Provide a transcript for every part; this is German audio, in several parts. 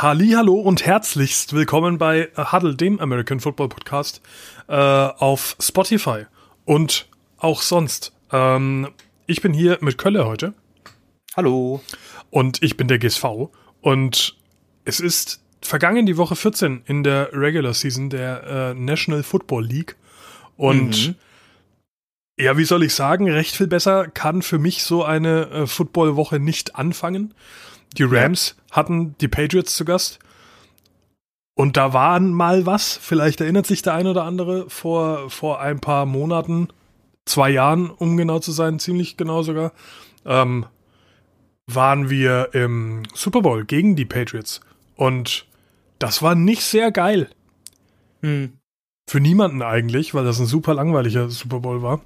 Hallo und herzlichst willkommen bei Huddle, dem American Football Podcast äh, auf Spotify und auch sonst. Ähm, ich bin hier mit Kölle heute. Hallo. Und ich bin der GSV. Und es ist vergangen die Woche 14 in der Regular Season der äh, National Football League. Und mhm. ja, wie soll ich sagen, recht viel besser kann für mich so eine äh, Football-Woche nicht anfangen. Die Rams ja. hatten die Patriots zu Gast. Und da waren mal was, vielleicht erinnert sich der ein oder andere, vor, vor ein paar Monaten, zwei Jahren, um genau zu sein, ziemlich genau sogar, ähm, waren wir im Super Bowl gegen die Patriots. Und das war nicht sehr geil. Hm. Für niemanden eigentlich, weil das ein super langweiliger Super Bowl war.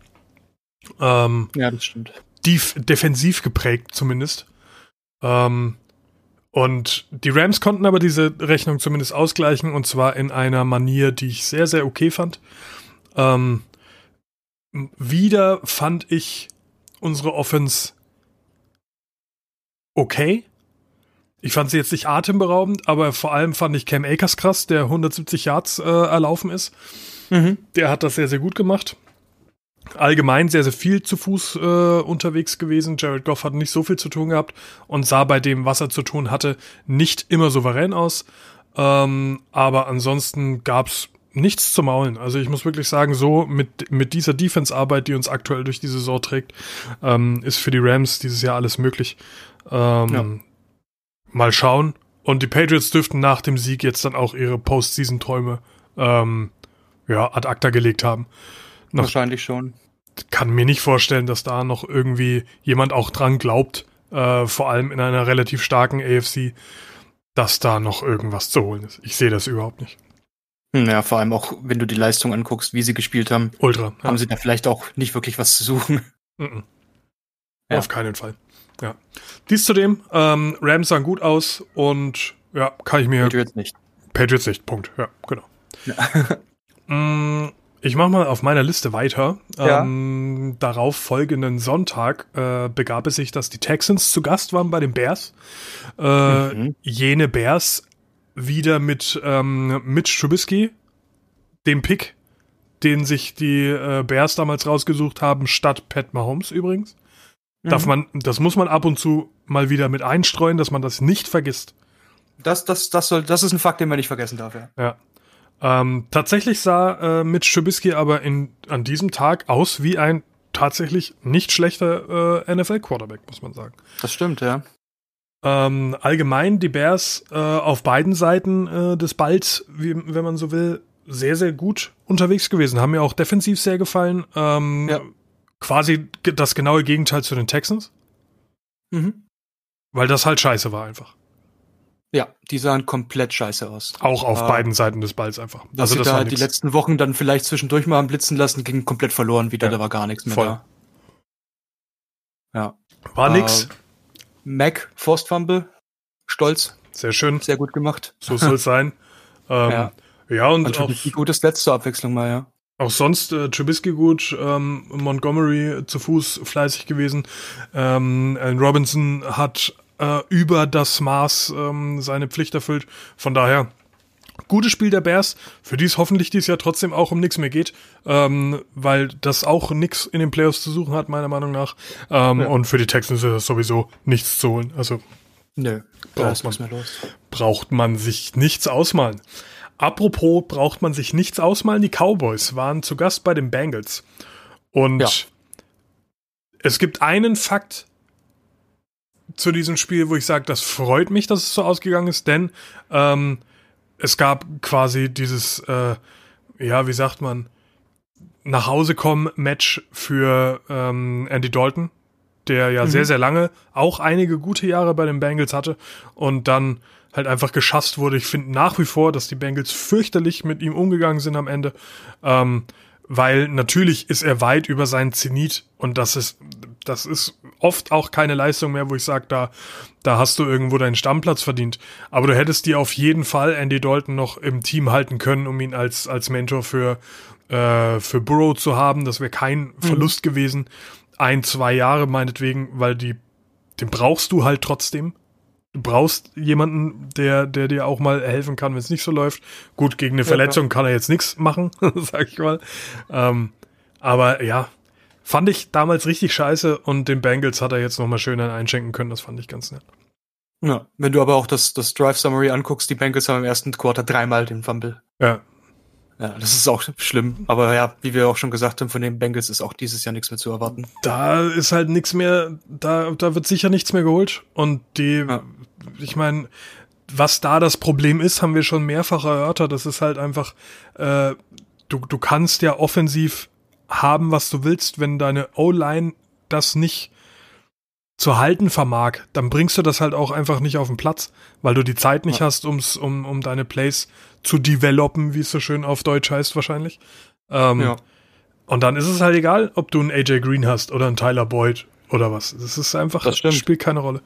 Ähm, ja, das stimmt. Def defensiv geprägt zumindest. Ähm, und die Rams konnten aber diese Rechnung zumindest ausgleichen und zwar in einer Manier, die ich sehr, sehr okay fand. Ähm, wieder fand ich unsere Offense okay. Ich fand sie jetzt nicht atemberaubend, aber vor allem fand ich Cam Akers krass, der 170 Yards äh, erlaufen ist. Mhm. Der hat das sehr, sehr gut gemacht allgemein sehr, sehr viel zu Fuß äh, unterwegs gewesen. Jared Goff hat nicht so viel zu tun gehabt und sah bei dem, was er zu tun hatte, nicht immer souverän aus. Ähm, aber ansonsten gab's nichts zu maulen. Also ich muss wirklich sagen, so mit, mit dieser Defense-Arbeit, die uns aktuell durch die Saison trägt, ähm, ist für die Rams dieses Jahr alles möglich. Ähm, ja. Mal schauen. Und die Patriots dürften nach dem Sieg jetzt dann auch ihre Postseason-Träume ähm, ja, ad acta gelegt haben. Wahrscheinlich schon. Kann mir nicht vorstellen, dass da noch irgendwie jemand auch dran glaubt, äh, vor allem in einer relativ starken AFC, dass da noch irgendwas zu holen ist. Ich sehe das überhaupt nicht. Ja, vor allem auch, wenn du die Leistung anguckst, wie sie gespielt haben. Ultra. Ja. Haben sie da vielleicht auch nicht wirklich was zu suchen. Mm -mm. Ja. Auf keinen Fall. Ja. Dies zudem, ähm, Rams sahen gut aus und ja, kann ich mir. Patriots nicht. Patriots nicht, Punkt. Ja, genau. Ja. mm, ich mache mal auf meiner Liste weiter. Ja. Ähm, darauf folgenden Sonntag äh, begab es sich, dass die Texans zu Gast waren bei den Bears. Äh, mhm. Jene Bears wieder mit ähm, Mitch Trubisky, dem Pick, den sich die äh, Bears damals rausgesucht haben, statt Pat Mahomes übrigens. Mhm. Darf man, das muss man ab und zu mal wieder mit einstreuen, dass man das nicht vergisst. Das, das, das soll, das ist ein Fakt, den man nicht vergessen darf, ja. Ja. Ähm, tatsächlich sah äh, Mitch Trubisky aber in, an diesem Tag aus wie ein tatsächlich nicht schlechter äh, NFL-Quarterback, muss man sagen. Das stimmt, ja. Ähm, allgemein die Bears äh, auf beiden Seiten äh, des Balls, wie, wenn man so will, sehr, sehr gut unterwegs gewesen. Haben mir auch defensiv sehr gefallen. Ähm, ja. Quasi das genaue Gegenteil zu den Texans. Mhm. Weil das halt scheiße war einfach. Ja, die sahen komplett scheiße aus. Auch auf äh, beiden Seiten des Balls einfach. Was also sie da die letzten Wochen dann vielleicht zwischendurch mal blitzen lassen, ging komplett verloren wieder, ja. da war gar nichts mehr Voll. da. Ja. War äh, nix. Mac, Forst Fumble, stolz. Sehr schön. Sehr gut gemacht. So soll es sein. ähm, ja. ja, und, und auch, gutes letzte Abwechslung mal, ja. Auch sonst äh, Trubisky gut, ähm, Montgomery zu Fuß fleißig gewesen. Ähm, Robinson hat äh, über das Maß ähm, seine Pflicht erfüllt. Von daher, gutes Spiel der Bears, für die es hoffentlich dieses Jahr trotzdem auch um nichts mehr geht, ähm, weil das auch nichts in den Playoffs zu suchen hat, meiner Meinung nach. Ähm, ja. Und für die Texans ist das sowieso nichts zu holen. Also Nö, braucht man, braucht man sich nichts ausmalen. Apropos braucht man sich nichts ausmalen, die Cowboys waren zu Gast bei den Bengals. Und ja. es gibt einen Fakt, zu diesem Spiel, wo ich sage, das freut mich, dass es so ausgegangen ist, denn ähm, es gab quasi dieses, äh, ja, wie sagt man, nach Hause kommen Match für ähm, Andy Dalton, der ja mhm. sehr, sehr lange auch einige gute Jahre bei den Bengals hatte und dann halt einfach geschasst wurde. Ich finde nach wie vor, dass die Bengals fürchterlich mit ihm umgegangen sind am Ende. Ähm, weil natürlich ist er weit über seinen Zenit und das ist, das ist oft auch keine Leistung mehr, wo ich sage, da, da hast du irgendwo deinen Stammplatz verdient. Aber du hättest dir auf jeden Fall Andy Dalton noch im Team halten können, um ihn als, als Mentor für, äh, für Burrow zu haben. Das wäre kein mhm. Verlust gewesen. Ein, zwei Jahre meinetwegen, weil die, den brauchst du halt trotzdem. du brauchst jemanden, der, der dir auch mal helfen kann, wenn es nicht so läuft. Gut, gegen eine Verletzung ja, kann er jetzt nichts machen, sag ich mal. Ähm, aber ja, fand ich damals richtig scheiße und den Bengals hat er jetzt nochmal schön einschenken können. Das fand ich ganz nett. Ja, wenn du aber auch das, das Drive Summary anguckst, die Bengals haben im ersten Quarter dreimal den Fumble. Ja. Ja, das ist auch schlimm. Aber ja, wie wir auch schon gesagt haben, von den Bengals ist auch dieses Jahr nichts mehr zu erwarten. Da ist halt nichts mehr, da, da wird sicher nichts mehr geholt. Und die, ja. ich meine, was da das Problem ist, haben wir schon mehrfach erörtert. Das ist halt einfach, äh, du, du kannst ja offensiv haben, was du willst, wenn deine O-Line das nicht zu halten vermag, dann bringst du das halt auch einfach nicht auf den Platz, weil du die Zeit nicht ja. hast, ums, um, um deine Plays zu developen, wie es so schön auf Deutsch heißt wahrscheinlich. Ähm, ja. Und dann ist es halt egal, ob du einen AJ Green hast oder einen Tyler Boyd oder was. Das ist einfach, das spielt keine Rolle.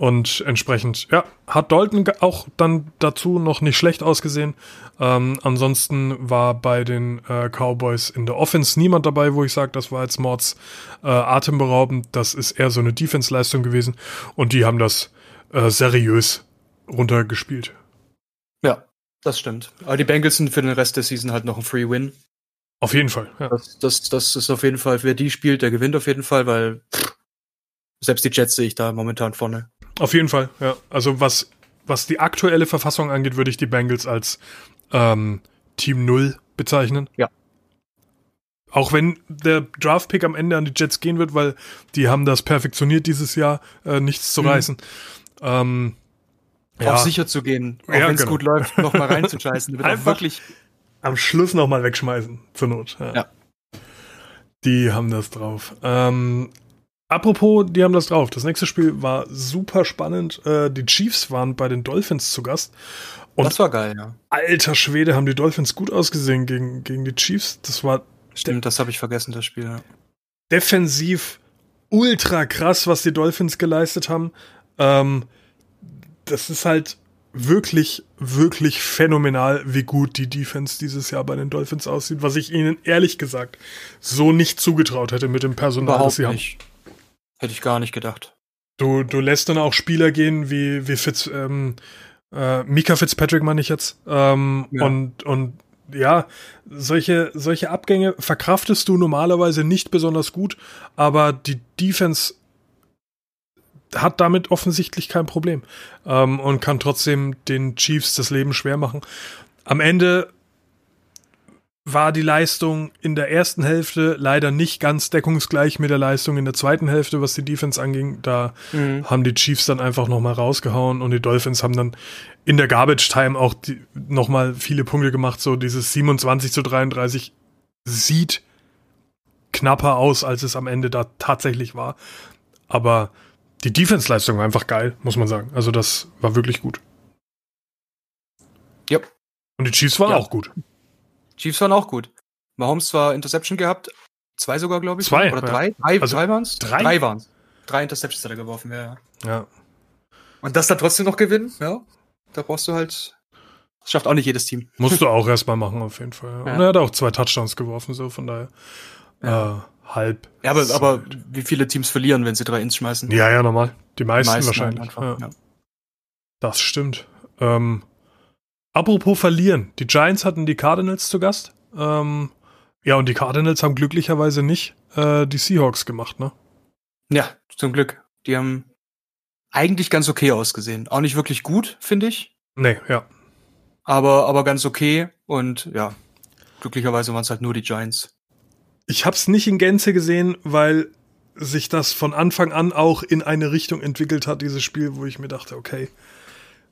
Und entsprechend, ja, hat Dalton auch dann dazu noch nicht schlecht ausgesehen. Ähm, ansonsten war bei den äh, Cowboys in der Offense niemand dabei, wo ich sage, das war jetzt Mords äh, atemberaubend. Das ist eher so eine Defense-Leistung gewesen. Und die haben das äh, seriös runtergespielt. Ja, das stimmt. Aber die Bengals sind für den Rest der Season halt noch ein Free Win. Auf jeden Fall, ja. Das, das, das ist auf jeden Fall, wer die spielt, der gewinnt auf jeden Fall, weil pff, selbst die Jets sehe ich da momentan vorne. Auf jeden Fall, ja. Also was, was die aktuelle Verfassung angeht, würde ich die Bengals als ähm, Team Null bezeichnen. Ja. Auch wenn der Draft-Pick am Ende an die Jets gehen wird, weil die haben das perfektioniert dieses Jahr, äh, nichts zu mhm. reißen. Ähm, ja. Auch sicher zu gehen, auch ja, wenn es genau. gut läuft, nochmal reinzuscheißen. Einfach wirklich am Schluss nochmal wegschmeißen, zur Not. Ja. ja. Die haben das drauf. Ähm, Apropos, die haben das drauf. Das nächste Spiel war super spannend. Äh, die Chiefs waren bei den Dolphins zu Gast. Und das war geil, ja. Alter Schwede, haben die Dolphins gut ausgesehen gegen, gegen die Chiefs. Das war. Stimmt, das habe ich vergessen, das Spiel. Ja. Defensiv ultra krass, was die Dolphins geleistet haben. Ähm, das ist halt wirklich, wirklich phänomenal, wie gut die Defense dieses Jahr bei den Dolphins aussieht, was ich ihnen ehrlich gesagt so nicht zugetraut hätte mit dem Personal, Überhaupt das sie nicht. haben. Hätte ich gar nicht gedacht. Du, du lässt dann auch Spieler gehen wie, wie Fitz, ähm, äh, Mika Fitzpatrick meine ich jetzt. Ähm, ja. Und, und ja, solche, solche Abgänge verkraftest du normalerweise nicht besonders gut, aber die Defense hat damit offensichtlich kein Problem ähm, und kann trotzdem den Chiefs das Leben schwer machen. Am Ende war die Leistung in der ersten Hälfte leider nicht ganz deckungsgleich mit der Leistung in der zweiten Hälfte, was die Defense anging. Da mhm. haben die Chiefs dann einfach nochmal rausgehauen und die Dolphins haben dann in der Garbage Time auch nochmal viele Punkte gemacht. So dieses 27 zu 33 sieht knapper aus, als es am Ende da tatsächlich war. Aber die Defense-Leistung war einfach geil, muss man sagen. Also das war wirklich gut. Ja. Und die Chiefs waren ja. auch gut. Chiefs waren auch gut. Mahomes zwar Interception gehabt, zwei sogar, glaube ich. Zwei. Oder drei? Drei, also drei waren es? Drei, drei waren es. Drei Interceptions hat er geworfen, ja. Ja. Und das dann trotzdem noch gewinnen, ja. Da brauchst du halt. Das schafft auch nicht jedes Team. Musst du auch erstmal machen, auf jeden Fall. Ja. Und er hat auch zwei Touchdowns geworfen, so von daher. Ja. Äh, halb. Ja, aber, aber wie viele Teams verlieren, wenn sie drei Ins schmeißen? Ja, ja, normal. Die meisten, Die meisten wahrscheinlich. Einfach, ja. Das stimmt. Ähm, Apropos verlieren. Die Giants hatten die Cardinals zu Gast. Ähm, ja, und die Cardinals haben glücklicherweise nicht äh, die Seahawks gemacht, ne? Ja, zum Glück. Die haben eigentlich ganz okay ausgesehen. Auch nicht wirklich gut, finde ich. Nee, ja. Aber, aber ganz okay. Und ja, glücklicherweise waren es halt nur die Giants. Ich hab's nicht in Gänze gesehen, weil sich das von Anfang an auch in eine Richtung entwickelt hat, dieses Spiel, wo ich mir dachte, okay,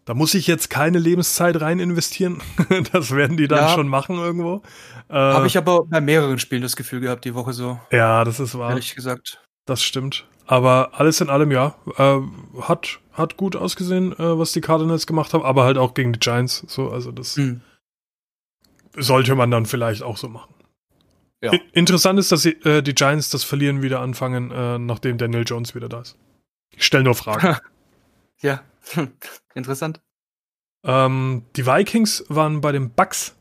da muss ich jetzt keine Lebenszeit rein investieren. das werden die dann ja. schon machen irgendwo. Äh, Habe ich aber bei mehreren Spielen das Gefühl gehabt, die Woche so. Ja, das ist wahr. Ehrlich gesagt. Das stimmt. Aber alles in allem, ja, äh, hat, hat gut ausgesehen, äh, was die Cardinals gemacht haben, aber halt auch gegen die Giants. So, also das mhm. sollte man dann vielleicht auch so machen. Ja. Interessant ist, dass sie, äh, die Giants das Verlieren wieder anfangen, äh, nachdem Daniel Jones wieder da ist. Ich stelle nur Fragen. ja, Interessant. Ähm, die Vikings waren bei den Bucks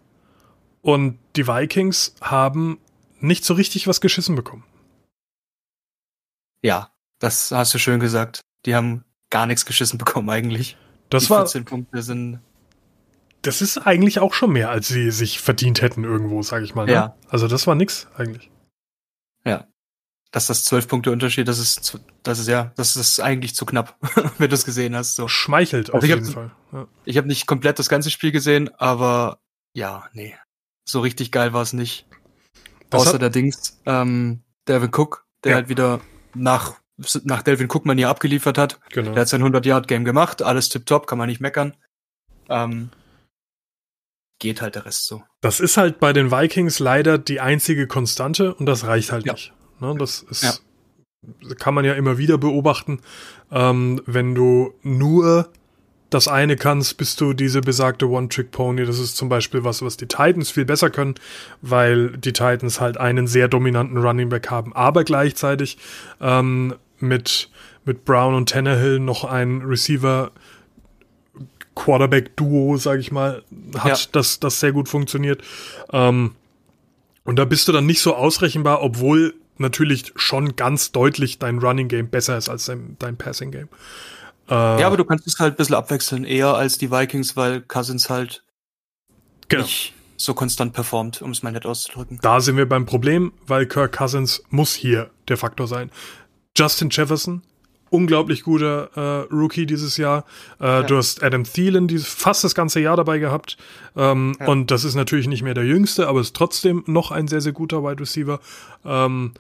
und die Vikings haben nicht so richtig was geschissen bekommen. Ja, das hast du schön gesagt. Die haben gar nichts geschissen bekommen eigentlich. Das Die war, 14 Punkte sind das ist eigentlich auch schon mehr, als sie sich verdient hätten irgendwo, sage ich mal. Ne? Ja. Also das war nix eigentlich. Dass das 12 Punkte Unterschied, das ist zu, das ist ja, das ist eigentlich zu knapp, wenn du es gesehen hast. So. Schmeichelt auf Also jeden hab- Fall. Ja. Ich habe nicht komplett das ganze Spiel gesehen, aber ja, nee. So richtig geil war es nicht. Das Außer der Dings, ähm, Delvin Cook, der Ja. halt wieder nach, nach Delvin Cook man hier abgeliefert hat. Genau. Der hat sein 100-Yard-Game gemacht, alles tipptopp, kann man nicht meckern. Ähm, geht halt der Rest so. Das ist halt bei den Vikings leider die einzige Konstante und das reicht halt Ja. nicht. Ne, das ist, Ja. kann man ja immer wieder beobachten. Ähm, wenn du nur das eine kannst, bist du diese besagte One-Trick-Pony. Das ist zum Beispiel was, was die Titans viel besser können, weil die Titans halt einen sehr dominanten Running Back haben, aber gleichzeitig ähm, mit, mit Brown und Tannehill noch ein Receiver Quarterback-Duo, sag ich mal, hat, Ja. das, das sehr gut funktioniert. Ähm, und da bist du dann nicht so ausrechenbar, obwohl natürlich schon ganz deutlich dein Running Game besser ist als dein, dein Passing Game. Äh, Ja, aber du kannst es halt ein bisschen abwechseln, eher als die Vikings, weil Cousins halt genau. nicht so konstant performt, um es mal nett auszudrücken. Da sind wir beim Problem, weil Kirk Cousins muss hier der Faktor sein. Justin Jefferson, unglaublich guter äh, Rookie dieses Jahr. Äh, Du hast Adam Thielen dieses, fast das ganze Jahr dabei gehabt. Ähm, Ja. Und das ist natürlich nicht mehr der jüngste, aber ist trotzdem noch ein sehr, sehr guter Wide Receiver. Ähm,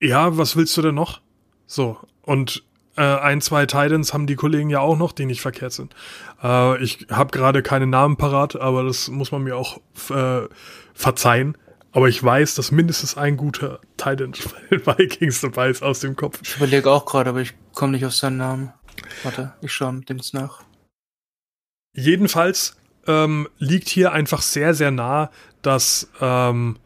ja, was willst du denn noch? So, und äh, ein, zwei Titans haben die Kollegen ja auch noch, die nicht verkehrt sind. Äh, ich habe gerade keine Namen parat, aber das muss man mir auch äh, verzeihen. Aber ich weiß, dass mindestens ein guter Titan bei den Vikings dabei ist aus dem Kopf. Ich überlege auch gerade, aber ich komme nicht auf seinen Namen. Warte, ich schaue mit dem jetzt nach. Jedenfalls ähm, liegt hier einfach sehr, sehr nah, dass ähm,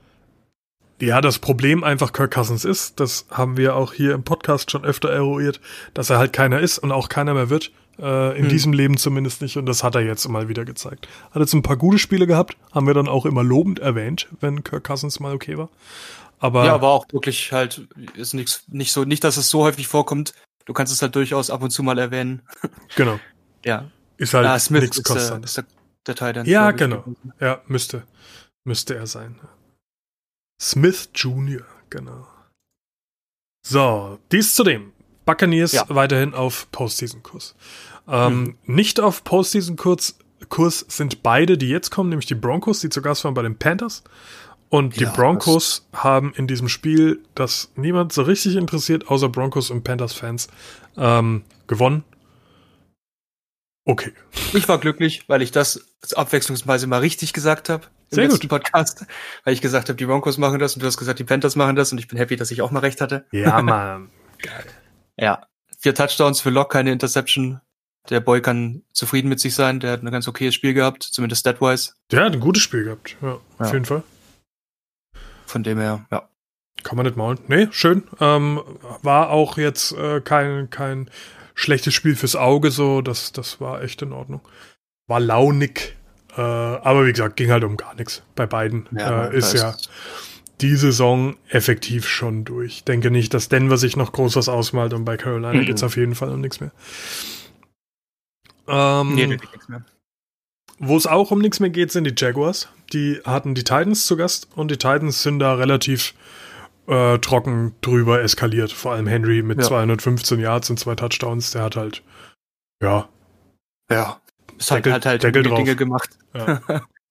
ja das Problem einfach Kirk Cousins ist. Das haben wir auch hier im Podcast schon öfter eruiert, dass er halt keiner ist und auch keiner mehr wird. Äh, in Hm. diesem Leben zumindest nicht. Und das hat er jetzt mal wieder gezeigt. Hat jetzt ein paar gute Spiele gehabt, haben wir dann auch immer lobend erwähnt, wenn Kirk Cousins mal okay war. Aber, Ja, aber auch wirklich halt, ist nichts, nicht so, nicht, dass es so häufig vorkommt. Du kannst es halt durchaus ab und zu mal erwähnen. genau. Ja. Ist halt ah, Smith nichts ist, der, konstant. ist der, der Titan. Ja, genau. Ja, müsste. Müsste er sein. Smith Jr., genau. So, dies zu dem. Buccaneers Ja. weiterhin auf Postseason-Kurs. Ähm, Nicht auf Postseason-Kurs Kurs sind beide, die jetzt kommen, nämlich die Broncos, die zu Gast waren bei den Panthers. Und die Ja, Broncos haben in diesem Spiel, das niemand so richtig interessiert, außer Broncos und Panthers-Fans, ähm, gewonnen. Okay. Ich war glücklich, weil ich das abwechslungsweise mal richtig gesagt habe im Sehr letzten gut. Podcast. Weil ich gesagt habe, die Broncos machen das und du hast gesagt, die Panthers machen das und ich bin happy, dass ich auch mal recht hatte. Ja, Mann. Ja. Vier Touchdowns für Lock, keine Interception. Der Boy kann zufrieden mit sich sein. Der hat ein ganz okayes Spiel gehabt, zumindest statwise. Der hat ein gutes Spiel gehabt. Ja, auf Ja. jeden Fall. Von dem her, ja. Kann man nicht maulen. Nee, schön. Ähm, war auch jetzt äh, kein, kein schlechtes Spiel fürs Auge, so. Das, das war echt in Ordnung. War launig. Äh, aber wie gesagt, ging halt um gar nichts bei beiden. Ja, äh, ist da ja die Saison effektiv schon durch. Denke nicht, dass Denver sich noch groß was ausmalt und bei Carolina Mhm. geht's auf jeden Fall um nichts mehr. Ähm, Nee, geht nichts mehr. Wo es auch um nichts mehr geht, sind die Jaguars. Die hatten die Titans zu Gast und die Titans sind da relativ äh, trocken drüber eskaliert. Vor allem Henry mit Ja. 215 Yards und zwei Touchdowns, der hat halt, ja, Ja. Es hat Deckel- halt halt Deckel. Dinge gemacht. ja.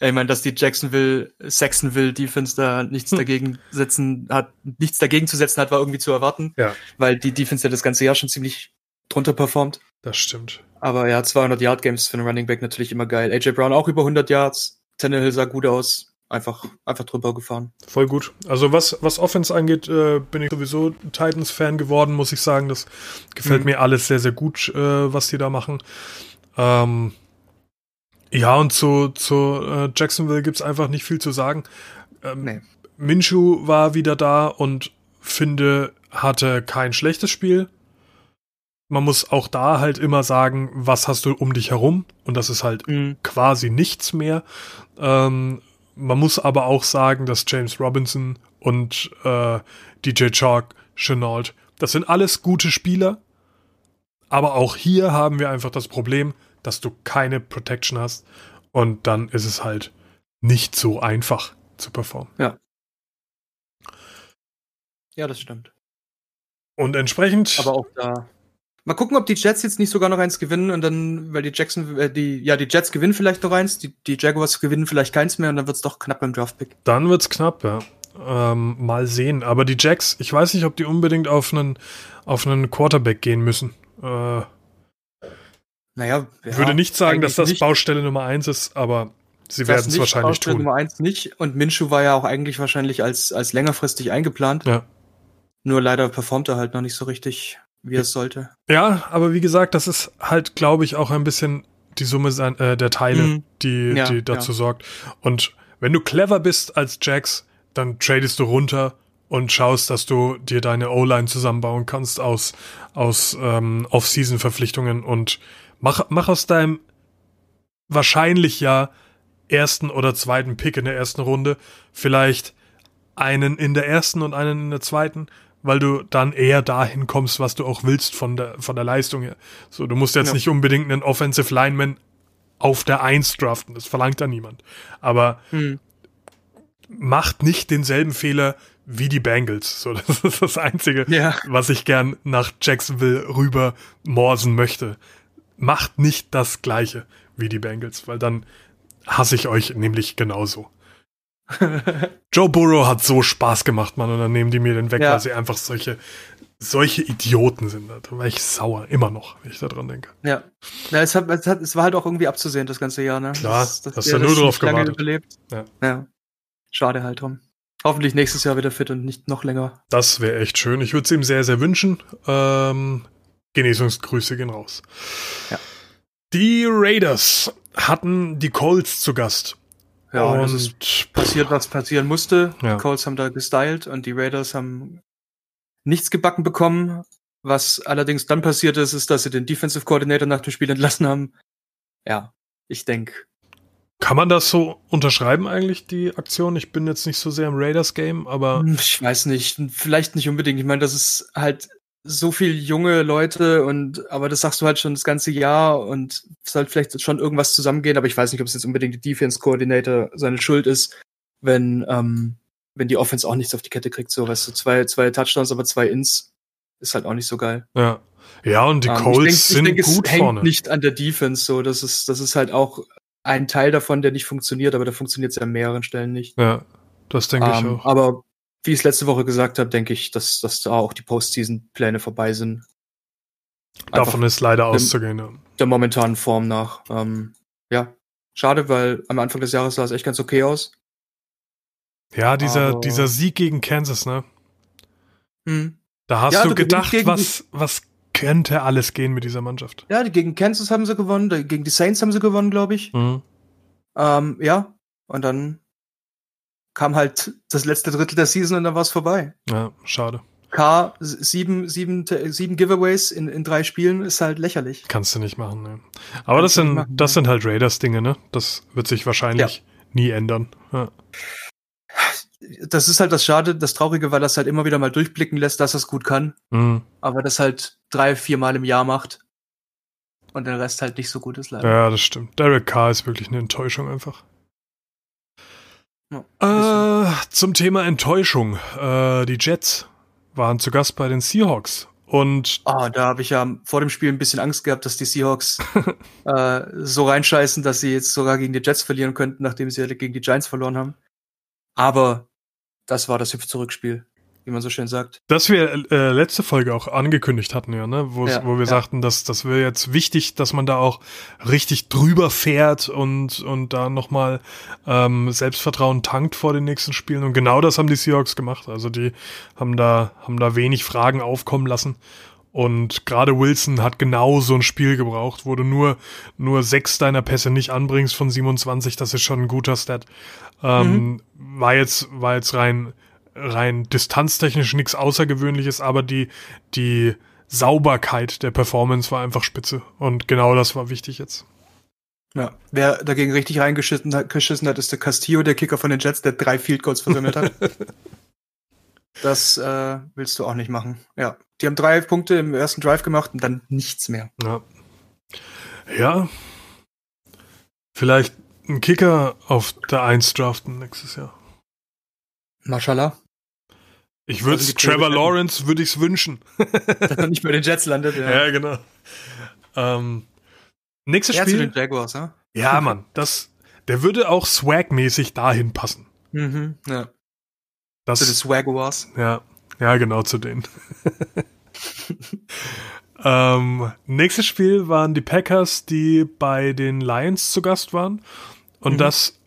Ich meine, dass die Jacksonville, Saxonville Defense da nichts Hm. dagegen setzen hat, nichts dagegen zu setzen hat, war irgendwie zu erwarten. Ja. Weil die Defense ja das ganze Jahr schon ziemlich drunter performt. das stimmt. Aber ja, 200 Yard Games für einen Running Back natürlich immer geil. AJ Brown auch über 100 Yards. Tannehill sah gut aus. Einfach, einfach drüber gefahren. Voll gut. Also was, was Offense angeht, äh, bin ich sowieso Titans-Fan geworden, muss ich sagen. Das gefällt Mhm. mir alles sehr, sehr gut, äh, was die da machen. Ähm, ja, und zu, zu äh, Jacksonville gibt's einfach nicht viel zu sagen. Ähm, Nee. Minshew war wieder da und finde, hatte kein schlechtes Spiel. Man muss auch da halt immer sagen, was hast du um dich herum? Und das ist halt quasi nichts mehr. Ähm, man muss aber auch sagen, dass James Robinson und äh, DJ Chalk, Chenault, das sind alles gute Spieler. Aber auch hier haben wir einfach das Problem, dass du keine Protection hast und dann ist es halt nicht so einfach zu performen. Ja. Ja, das stimmt. Und entsprechend. Aber auch da. Mal gucken, ob die Jets jetzt nicht sogar noch eins gewinnen und dann, weil die Jackson, äh, die, ja, die Jets gewinnen vielleicht noch eins, die, die Jaguars gewinnen vielleicht keins mehr und dann wird's doch knapp beim Draftpick. Dann wird's knapp, ja. Ähm, mal sehen. Aber die Jacks, ich weiß nicht, ob die unbedingt auf einen, auf einen Quarterback gehen müssen. Äh, naja, ja, würde nicht sagen, dass das nicht. Baustelle Nummer eins ist, aber sie werden es wahrscheinlich Baustelle tun. Nummer eins nicht. Und Minshu war ja auch eigentlich wahrscheinlich als, als längerfristig eingeplant. Ja. Nur leider performt er halt noch nicht so richtig, wie er es sollte. Ja, aber wie gesagt, das ist halt, glaube ich, auch ein bisschen die Summe sein, äh, der Teile, mhm. die, ja, die dazu ja. sorgt. Und wenn du clever bist als Jax, dann tradest du runter und schaust, dass du dir deine O-Line zusammenbauen kannst aus, aus ähm, Off-Season-Verpflichtungen und mach, mach aus deinem wahrscheinlich ja ersten oder zweiten Pick in der ersten Runde vielleicht einen in der ersten und einen in der zweiten, weil du dann eher dahin kommst, was du auch willst von der, von der Leistung her. So, du musst jetzt ja. nicht unbedingt einen Offensive Lineman auf der Eins draften, das verlangt da niemand. Aber hm. macht nicht denselben Fehler wie die Bengals. So, das ist das Einzige, ja. was ich gern nach Jacksonville rüber morsen möchte. Macht nicht das Gleiche wie die Bengals, weil dann hasse ich euch nämlich genauso. Joe Burrow hat so Spaß gemacht, Mann, und dann nehmen die mir den weg, ja. weil sie einfach solche, solche Idioten sind. Da war ich sauer, immer noch, wenn ich da dran denke. Ja. ja es, hat, es, hat, es war halt auch irgendwie abzusehen, das ganze Jahr, ne? Klar, das, das, hast du nur drauf gewartet. Überlebt. Ja. ja. Schade halt drum. Hoffentlich nächstes Jahr wieder fit und nicht noch länger. Das wäre echt schön. Ich würde es ihm sehr, sehr wünschen. Ähm, Genesungsgrüße gehen raus. Ja. Die Raiders hatten die Colts zu Gast. Ja, und es ist passiert, was passieren musste. Ja. Die Colts haben da gestylt und die Raiders haben nichts gebacken bekommen. Was allerdings dann passiert ist, ist, dass sie den Defensive Coordinator nach dem Spiel entlassen haben. Ja, ich denke, kann man das so unterschreiben eigentlich, die Aktion? Ich bin jetzt nicht so sehr im Raiders-Game, aber. Hm, ich weiß nicht. Vielleicht nicht unbedingt. Ich meine, das ist halt so viel junge Leute und, aber das sagst du halt schon das ganze Jahr und es soll vielleicht schon irgendwas zusammengehen, aber ich weiß nicht, ob es jetzt unbedingt die Defense-Coordinator seine Schuld ist, wenn, ähm, wenn die Offense auch nichts auf die Kette kriegt, so, weißt du, zwei, zwei Touchdowns, aber zwei Ins ist halt auch nicht so geil. Ja. Ja, und die ähm, Colts sind denk, gut es vorne. Hängt nicht an der Defense, so, das ist, das ist halt auch ein Teil davon, der nicht funktioniert, aber der funktioniert ja an mehreren Stellen nicht. Ja, das denke um, ich ähm, auch. Aber wie ich es letzte Woche gesagt habe, denke ich, dass, dass da auch die Postseason-Pläne vorbei sind. Einfach Davon ist leider auszugehen. Ja. Der momentanen Form nach. Ähm, ja, schade, weil am Anfang des Jahres sah es echt ganz okay aus. Ja, dieser, Aber dieser Sieg gegen Kansas, ne? Hm. Da hast ja, du gedacht, was, was könnte alles gehen mit dieser Mannschaft. Ja, gegen Kansas haben sie gewonnen, gegen die Saints haben sie gewonnen, glaube ich. Mhm. Ähm, ja, und dann kam halt das letzte Drittel der Season und dann war es vorbei. Ja, schade. K, sieben, sieben, sieben Giveaways in, in drei Spielen ist halt lächerlich. Kannst du nicht machen, ne. Aber das sind, machen, das sind halt Raiders-Dinge, ne? Das wird sich wahrscheinlich ja. nie ändern. Ja das ist halt das Schade, das Traurige, weil das halt immer wieder mal durchblicken lässt, dass es gut kann. Mhm. Aber das halt drei, vier Mal im Jahr macht. Und der Rest halt nicht so gut ist, leider. Ja, das stimmt. Derek Carr ist wirklich eine Enttäuschung einfach. Ja, äh, zum Thema Enttäuschung. Äh, die Jets waren zu Gast bei den Seahawks. Und oh, da habe ich ja vor dem Spiel ein bisschen Angst gehabt, dass die Seahawks äh, so reinscheißen, dass sie jetzt sogar gegen die Jets verlieren könnten, nachdem sie gegen die Giants verloren haben. Aber das war das Hüpf-Zurückspiel, wie man so schön sagt. Das wir äh, letzte Folge auch angekündigt hatten, ja, ne? Wo, ja, wo wir ja. sagten, dass das wäre jetzt wichtig, dass man da auch richtig drüber fährt und, und da nochmal ähm, Selbstvertrauen tankt vor den nächsten Spielen. Und genau das haben die Seahawks gemacht. Also die haben da, haben da wenig Fragen aufkommen lassen. Und gerade Wilson hat genau so ein Spiel gebraucht, wo du nur, nur sechs deiner Pässe nicht anbringst von 27, das ist schon ein guter Stat. Ähm, mhm. War jetzt, war jetzt rein, rein distanztechnisch nichts Außergewöhnliches, aber die, die Sauberkeit der Performance war einfach spitze. Und genau das war wichtig jetzt. Ja, wer dagegen richtig reingeschissen hat, geschissen hat, ist der Castillo, der Kicker von den Jets, der drei Field Goals versammelt hat. Das äh, willst du auch nicht machen. Ja. Die haben drei Punkte im ersten Drive gemacht und dann nichts mehr. Ja. Ja. Vielleicht einen Kicker auf der 1 draften nächstes Jahr. Mashallah. Ich würde es, also Trevor Lawrence würde ich es wünschen. Dass er nicht bei den Jets landet, ja. Ja, genau. Ähm, nächstes er Spiel. zu den Jaguars, ja? Ja, Mann. Das, der würde auch swag-mäßig dahin passen. Mhm, ja. Das, zu den Swag Wars. Ja, ja, genau zu denen. ähm, nächstes Spiel waren die Packers, die bei den Lions zu Gast waren. Und mhm. das,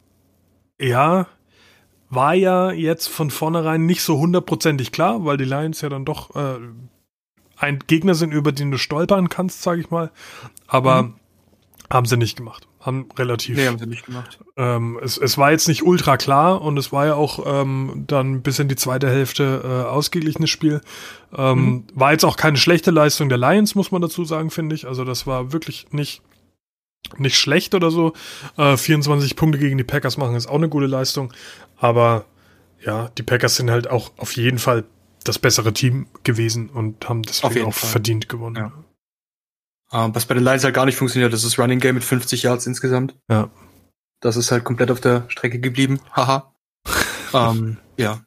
ja, war ja jetzt von vornherein nicht so hundertprozentig klar, weil die Lions ja dann doch äh, ein Gegner sind, über den du stolpern kannst, sage ich mal. Aber mhm. haben sie nicht gemacht. Haben relativ. Nee, haben sie nicht gemacht. Ähm, es, es war jetzt nicht ultra klar und es war ja auch ähm, dann bis in die zweite Hälfte äh, ausgeglichenes Spiel. Ähm, mhm. War jetzt auch keine schlechte Leistung der Lions, muss man dazu sagen, finde ich. Also das war wirklich nicht nicht schlecht oder so. Äh, 24 Punkte gegen die Packers machen ist auch eine gute Leistung. Aber ja, die Packers sind halt auch auf jeden Fall das bessere Team gewesen und haben deswegen auch Fall. verdient gewonnen. Ja. Uh, was bei den Lions halt gar nicht funktioniert, das ist Running Game mit 50 Yards insgesamt. Ja. Das ist halt komplett auf der Strecke geblieben. Haha. ähm, ja.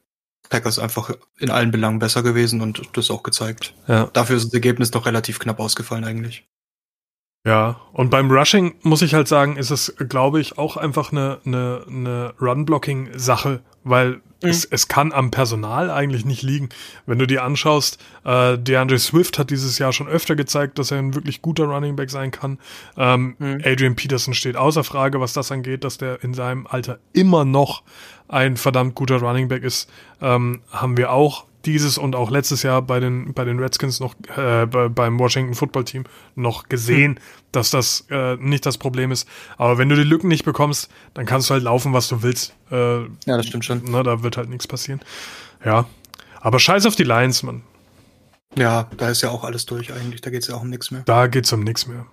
Packers einfach in allen Belangen besser gewesen und das auch gezeigt. Ja. Dafür ist das Ergebnis doch relativ knapp ausgefallen eigentlich. Ja, und beim Rushing muss ich halt sagen, ist es, glaube ich, auch einfach eine, eine, eine Run-Blocking-Sache, weil mhm. es, es kann am Personal eigentlich nicht liegen. Wenn du dir anschaust, äh, DeAndre Swift hat dieses Jahr schon öfter gezeigt, dass er ein wirklich guter Running Back sein kann. Ähm, mhm. Adrian Peterson steht außer Frage, was das angeht, dass der in seinem Alter immer noch ein verdammt guter Running Back ist. Ähm, haben wir auch dieses und auch letztes Jahr bei den, bei den Redskins noch, äh, bei, beim Washington Football Team noch gesehen, hm. dass das äh, nicht das Problem ist. Aber wenn du die Lücken nicht bekommst, dann kannst du halt laufen, was du willst. Äh, ja, das stimmt schon. Na, da wird halt nichts passieren. Ja. Aber scheiß auf die Lions, Mann. Ja, da ist ja auch alles durch eigentlich. Da geht's ja auch um nichts mehr. Da geht's um nichts mehr.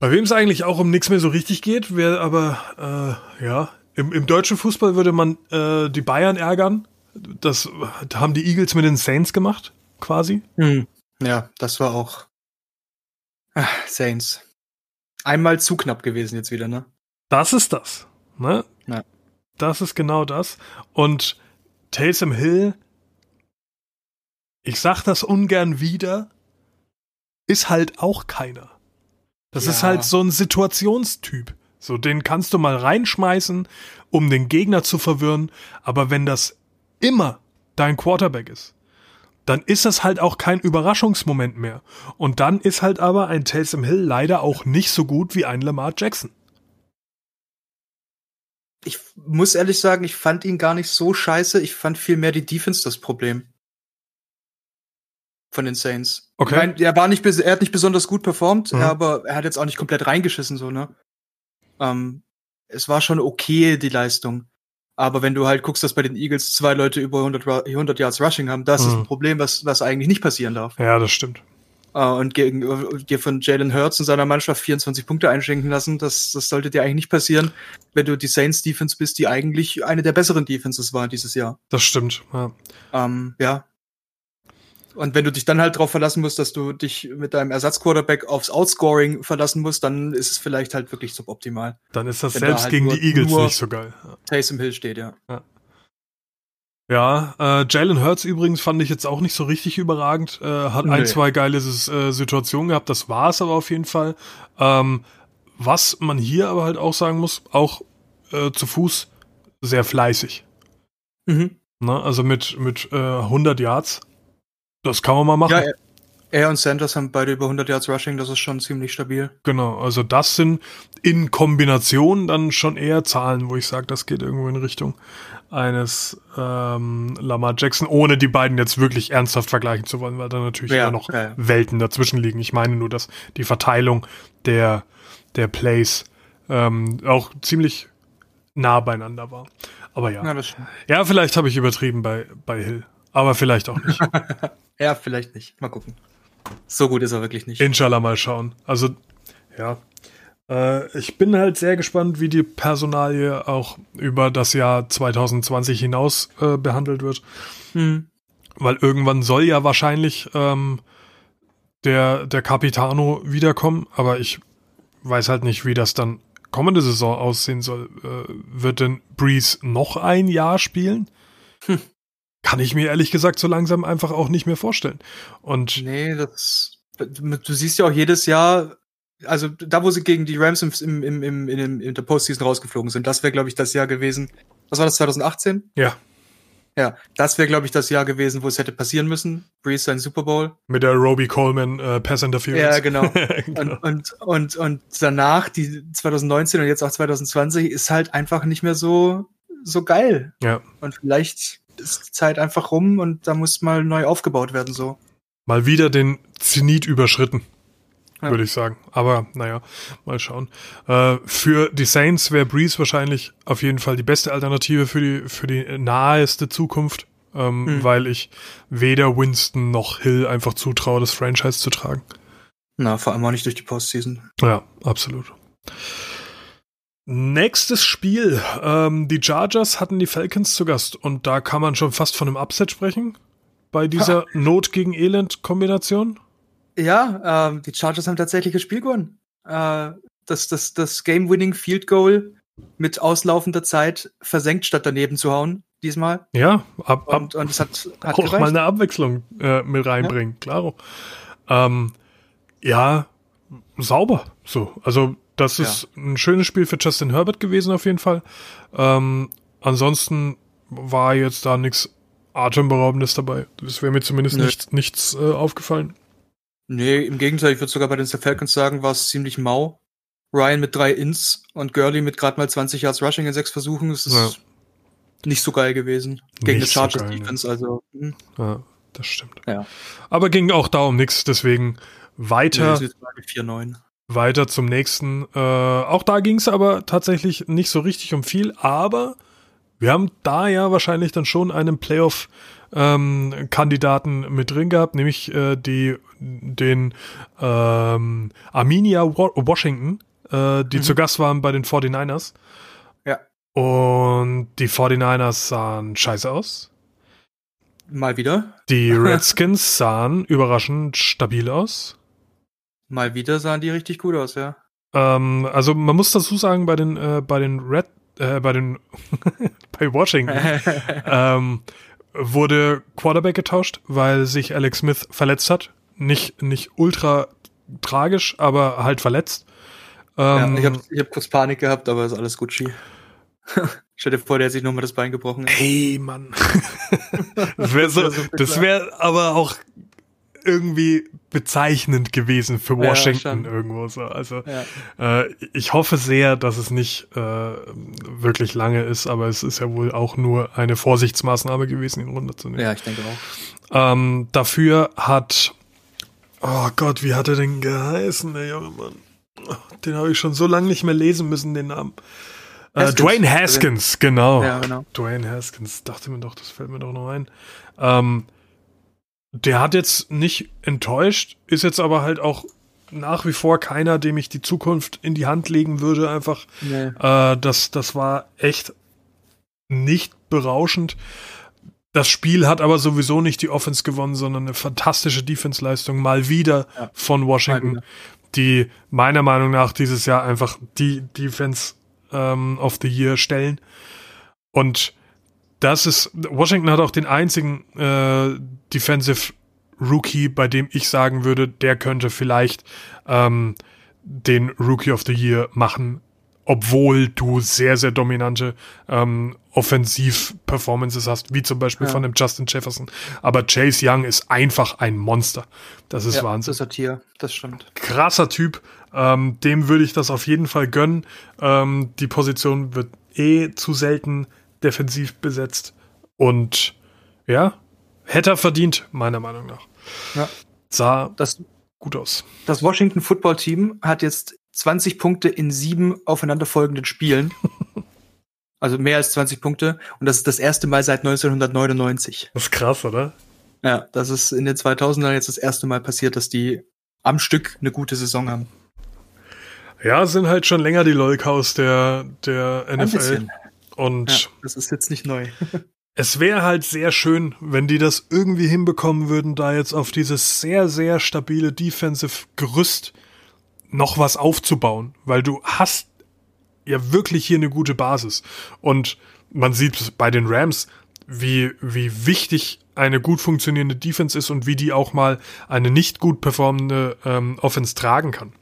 Bei wem es eigentlich auch um nichts mehr so richtig geht, wäre aber, äh, ja, im, im deutschen Fußball würde man äh, die Bayern ärgern, das haben die Eagles mit den Saints gemacht, quasi. Hm. Ja, das war auch Ach, Saints. Einmal zu knapp gewesen jetzt wieder, ne? Das ist das. Ne? Ja. Das ist genau das. Und Taysom Hill, ich sag das ungern wieder, ist halt auch keiner. Das ja. ist halt so ein Situationstyp. So, den kannst du mal reinschmeißen, um den Gegner zu verwirren. Aber wenn das immer dein Quarterback ist, dann ist das halt auch kein Überraschungsmoment mehr. Und dann ist halt aber ein Taysom Hill leider auch nicht so gut wie ein Lamar Jackson. Ich muss ehrlich sagen, ich fand ihn gar nicht so scheiße. Ich fand vielmehr die Defense das Problem. Von den Saints. Okay. Ich mein, er war nicht, er hat nicht besonders gut performt, mhm. aber er hat jetzt auch nicht komplett reingeschissen, so, ne? Ähm, es war schon okay, die Leistung. Aber wenn du halt guckst, dass bei den Eagles zwei Leute über 100, 100 Yards Rushing haben, das mhm. ist ein Problem, was, was eigentlich nicht passieren darf. Ja, das stimmt. Uh, und gegen dir von Jalen Hurts und seiner Mannschaft 24 Punkte einschenken lassen, das, das sollte dir eigentlich nicht passieren, wenn du die Saints Defense bist, die eigentlich eine der besseren Defenses war dieses Jahr. Das stimmt, ja. Um, ähm, ja, und wenn du dich dann halt darauf verlassen musst, dass du dich mit deinem Ersatzquarterback aufs Outscoring verlassen musst, dann ist es vielleicht halt wirklich suboptimal. Dann ist das wenn selbst da halt gegen die Eagles nicht so geil. Taysom Hill steht, ja. Ja, ja äh, Jalen Hurts übrigens fand ich jetzt auch nicht so richtig überragend. Äh, hat nee. ein, zwei geile äh, Situationen gehabt, das war es aber auf jeden Fall. Ähm, was man hier aber halt auch sagen muss, auch äh, zu Fuß sehr fleißig. Mhm. Na, also mit, mit äh, 100 Yards das kann man mal machen. Ja, er und Sanders haben beide über 100 Yards Rushing, das ist schon ziemlich stabil. Genau, also das sind in Kombination dann schon eher Zahlen, wo ich sage, das geht irgendwo in Richtung eines ähm, Lamar Jackson, ohne die beiden jetzt wirklich ernsthaft vergleichen zu wollen, weil da natürlich ja, noch ja. Welten dazwischen liegen. Ich meine nur, dass die Verteilung der, der Plays ähm, auch ziemlich nah beieinander war. Aber ja. Ja, ja vielleicht habe ich übertrieben bei, bei Hill. Aber vielleicht auch nicht. ja, vielleicht nicht. Mal gucken. So gut ist er wirklich nicht. Inshallah mal schauen. Also, ja. Äh, ich bin halt sehr gespannt, wie die Personalie auch über das Jahr 2020 hinaus äh, behandelt wird. Hm. Weil irgendwann soll ja wahrscheinlich ähm, der, der Capitano wiederkommen, aber ich weiß halt nicht, wie das dann kommende Saison aussehen soll. Äh, wird denn Breeze noch ein Jahr spielen? Hm. Kann ich mir ehrlich gesagt so langsam einfach auch nicht mehr vorstellen. Und nee, das du siehst ja auch jedes Jahr, also da, wo sie gegen die Rams im, im, im, im, in der Postseason rausgeflogen sind, das wäre, glaube ich, das Jahr gewesen. Was war das, 2018? Ja. Ja, das wäre, glaube ich, das Jahr gewesen, wo es hätte passieren müssen. Breeze sein Super Bowl. Mit der Roby Coleman äh, Pass Interference. Ja, genau. genau. Und, und, und, und danach, die 2019 und jetzt auch 2020, ist halt einfach nicht mehr so, so geil. Ja. Und vielleicht ist die Zeit einfach rum und da muss mal neu aufgebaut werden, so. Mal wieder den Zenit überschritten ja. würde ich sagen. Aber naja, mal schauen. Äh, für die Saints wäre Breeze wahrscheinlich auf jeden Fall die beste Alternative für die, für die naheste Zukunft, ähm, mhm. weil ich weder Winston noch Hill einfach zutraue, das Franchise zu tragen. Na, vor allem auch nicht durch die Postseason. Ja, absolut. Nächstes Spiel. Ähm, die Chargers hatten die Falcons zu Gast und da kann man schon fast von einem Upset sprechen bei dieser ha. Not gegen Elend Kombination. Ja, ähm, die Chargers haben tatsächlich das Spiel gewonnen. Äh, das das, das Game-Winning Field Goal mit auslaufender Zeit versenkt, statt daneben zu hauen, diesmal. Ja, ab, ab, und, und es hat, hat auch gereicht. mal eine Abwechslung äh, mit reinbringen, ja. klaro. Ähm, ja, sauber. So, also das ist ja. ein schönes Spiel für Justin Herbert gewesen auf jeden Fall. Ähm, ansonsten war jetzt da nichts Atemberaubendes dabei. Das wäre mir zumindest nee. nichts, nichts äh, aufgefallen. Nee, im Gegenteil, ich würde sogar bei den Falcons sagen, war es ziemlich mau. Ryan mit drei Ins und Gurley mit gerade mal 20 Yards Rushing in sechs Versuchen. Das ist ja. nicht so geil gewesen. Gegen nicht die Chargers so geil, Defense, also. Mh. Ja, das stimmt. Ja. Aber ging auch da um nichts, deswegen weiter. Nee, weiter zum nächsten. Äh, auch da ging es aber tatsächlich nicht so richtig um viel, aber wir haben da ja wahrscheinlich dann schon einen Playoff ähm, Kandidaten mit drin gehabt, nämlich äh, die den ähm, Arminia Washington, äh, die mhm. zu Gast waren bei den 49ers. Ja. Und die 49ers sahen scheiße aus. Mal wieder. Die Redskins sahen überraschend stabil aus. Mal wieder sahen die richtig gut aus, ja. Ähm, also man muss dazu sagen, bei den, äh, bei den Red, äh, bei den, bei Washington, ähm, wurde Quarterback getauscht, weil sich Alex Smith verletzt hat. Nicht, nicht ultra tragisch, aber halt verletzt. Ähm, ja, ich habe ich hab kurz Panik gehabt, aber ist alles gut, Ski. Stell dir vor, der hat sich nochmal das Bein gebrochen. Hey, Mann. das wäre so, das wäre aber auch irgendwie bezeichnend gewesen für Washington ja, irgendwo so. Also ja. äh, ich hoffe sehr, dass es nicht äh, wirklich lange ist, aber es ist ja wohl auch nur eine Vorsichtsmaßnahme gewesen, ihn runterzunehmen. Ja, ich denke auch. Ähm, dafür hat, oh Gott, wie hat er denn geheißen, der junge Mann? Den habe ich schon so lange nicht mehr lesen müssen, den Namen. Äh, Dwayne Haskins, genau. Ja, genau. Dwayne Haskins, dachte mir doch, das fällt mir doch noch ein. Ähm, der hat jetzt nicht enttäuscht, ist jetzt aber halt auch nach wie vor keiner, dem ich die Zukunft in die Hand legen würde. Einfach, nee. äh, das, das war echt nicht berauschend. Das Spiel hat aber sowieso nicht die Offense gewonnen, sondern eine fantastische Defense-Leistung mal wieder ja. von Washington, die meiner Meinung nach dieses Jahr einfach die Defense ähm, of the Year stellen. Und das ist, Washington hat auch den einzigen äh, Defensive Rookie, bei dem ich sagen würde, der könnte vielleicht ähm, den Rookie of the Year machen, obwohl du sehr, sehr dominante ähm, Offensiv-Performances hast, wie zum Beispiel ja. von dem Justin Jefferson. Aber Chase Young ist einfach ein Monster. Das ist ja, Wahnsinn. Das ist ein Tier, das stimmt. Krasser Typ. Ähm, dem würde ich das auf jeden Fall gönnen. Ähm, die Position wird eh zu selten defensiv besetzt. Und ja, hätte er verdient, meiner Meinung nach. Ja. Sah das, gut aus. Das Washington Football Team hat jetzt 20 Punkte in sieben aufeinanderfolgenden Spielen. also mehr als 20 Punkte. Und das ist das erste Mal seit 1999. Das ist krass, oder? Ja, das ist in den 2000ern jetzt das erste Mal passiert, dass die am Stück eine gute Saison haben. Ja, sind halt schon länger die Lolkaus der, der Ein NFL. bisschen. Und Ja, das ist jetzt nicht neu. es wäre halt sehr schön, wenn die das irgendwie hinbekommen würden, da jetzt auf dieses sehr, sehr stabile Defensive-Gerüst noch was aufzubauen, weil du hast ja wirklich hier eine gute Basis. Und man sieht bei den Rams, wie, wie wichtig eine gut funktionierende Defense ist und wie die auch mal eine nicht gut performende ähm, Offense tragen kann.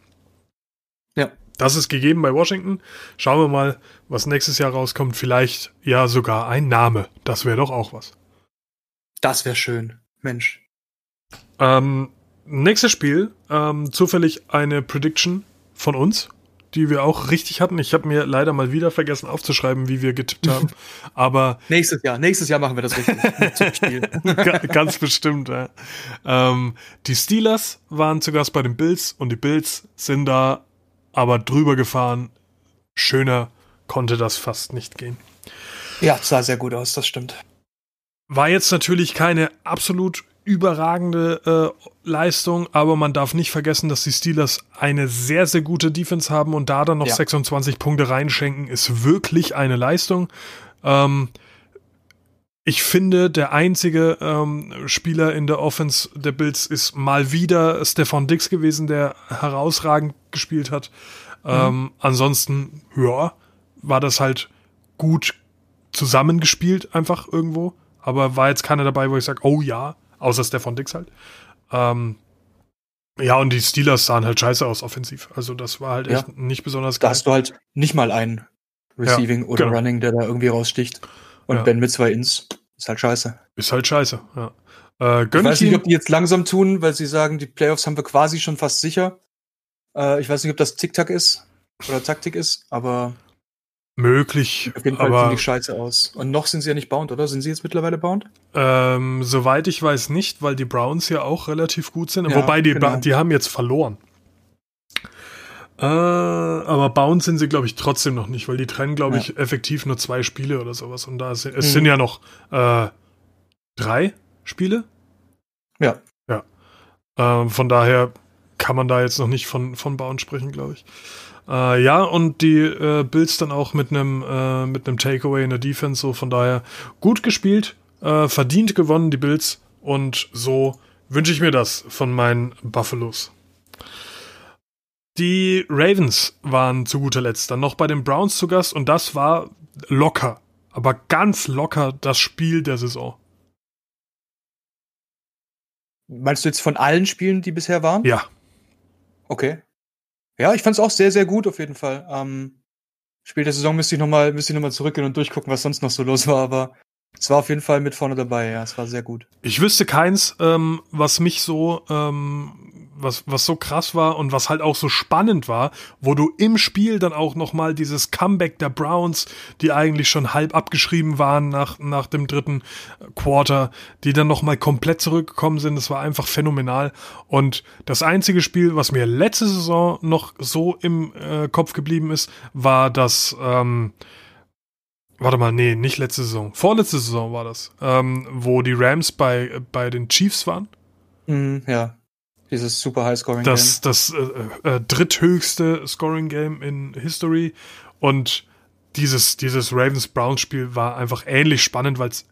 Ja. Das ist gegeben bei Washington. Schauen wir mal, was nächstes Jahr rauskommt. Vielleicht ja sogar ein Name. Das wäre doch auch was. Das wäre schön. Mensch. Ähm, nächstes Spiel, ähm, zufällig eine Prediction von uns, die wir auch richtig hatten. Ich habe mir leider mal wieder vergessen aufzuschreiben, wie wir getippt haben. Aber Nächstes Jahr, nächstes Jahr machen wir das richtig. Ganz bestimmt, ja. Ähm, die Steelers waren zu Gast bei den Bills und die Bills sind da aber drüber gefahren. Schöner konnte das fast nicht gehen. ja, sah sehr gut aus, das stimmt. War jetzt natürlich keine absolut überragende äh, Leistung, aber man darf nicht vergessen, dass die Steelers eine sehr, sehr gute Defense haben und da dann noch Ja. 26 Punkte reinschenken, ist wirklich eine Leistung. Ähm, ich finde, der einzige ähm, Spieler in der Offense der Bills ist mal wieder Stefan Dix gewesen, der herausragend gespielt hat. Ähm, ansonsten, ja, war das halt gut zusammengespielt, einfach irgendwo. Aber war jetzt keiner dabei, wo ich sage, oh ja, außer Stefan Dix halt. Ähm, ja, und die Steelers sahen halt scheiße aus offensiv. Also das war halt Ja. echt nicht besonders Da geil. hast du halt nicht mal einen Receiving oder genau. Running, der da irgendwie raussticht. Und Ja. Ben mit zwei Ins ist halt scheiße. Ist halt scheiße, ja. Äh, Ich weiß ich nicht, ob die jetzt langsam tun, weil sie sagen, die Playoffs haben wir quasi schon fast sicher. Äh, ich weiß nicht, ob das Tic-Tac ist oder Taktik ist, aber möglich, auf jeden Fall aber die scheiße aus. Und noch sind sie ja nicht bound, oder? Sind sie jetzt mittlerweile bound? ähm, soweit ich weiß nicht, weil die Browns ja auch relativ gut sind. Ja, Wobei die, genau. die haben jetzt verloren. Äh, aber bound sind sie, glaube ich, trotzdem noch nicht, weil die trennen, glaube Ja. ich, effektiv nur zwei Spiele oder sowas. Und da sind, es Mhm. sind ja noch äh, drei Spiele. Ja. Ja. Ähm, von daher kann man da jetzt noch nicht von, von Bound sprechen, glaube ich. Äh, ja, und die äh, Bills dann auch mit einem äh, mit einem Takeaway in der Defense, so von daher gut gespielt, äh, verdient gewonnen, die Bills. Und so wünsche ich mir das von meinen Buffalos. Die Ravens waren zu guter Letzt dann noch bei den Browns zu Gast und das war locker, aber ganz locker das Spiel der Saison. Meinst du jetzt von allen Spielen, die bisher waren? Ja, Okay. Ja, ich fand es auch sehr, sehr gut auf jeden Fall. Ähm, Spiel der Saison müsste ich nochmal ich noch mal zurückgehen und durchgucken, was sonst noch so los war, aber es war auf jeden Fall mit vorne dabei, ja, es war sehr gut. Ich wüsste keins, ähm, was mich so, ähm, was, was so krass war und was halt auch so spannend war, wo du im Spiel dann auch nochmal dieses Comeback der Browns, die eigentlich schon halb abgeschrieben waren nach, nach dem dritten Quarter, die dann nochmal komplett zurückgekommen sind. Das war einfach phänomenal. Und das einzige Spiel, was mir letzte Saison noch so im äh, Kopf geblieben ist, war das, ähm, Warte mal, nee, nicht letzte Saison. Vorletzte Saison war das, ähm, wo die Rams bei, bei den Chiefs waren. Mhm, ja. Dieses super High-Scoring. Das, das äh, äh, dritthöchste Scoring-Game in History. Und dieses, dieses Ravens-Browns-Spiel war einfach ähnlich spannend, weil es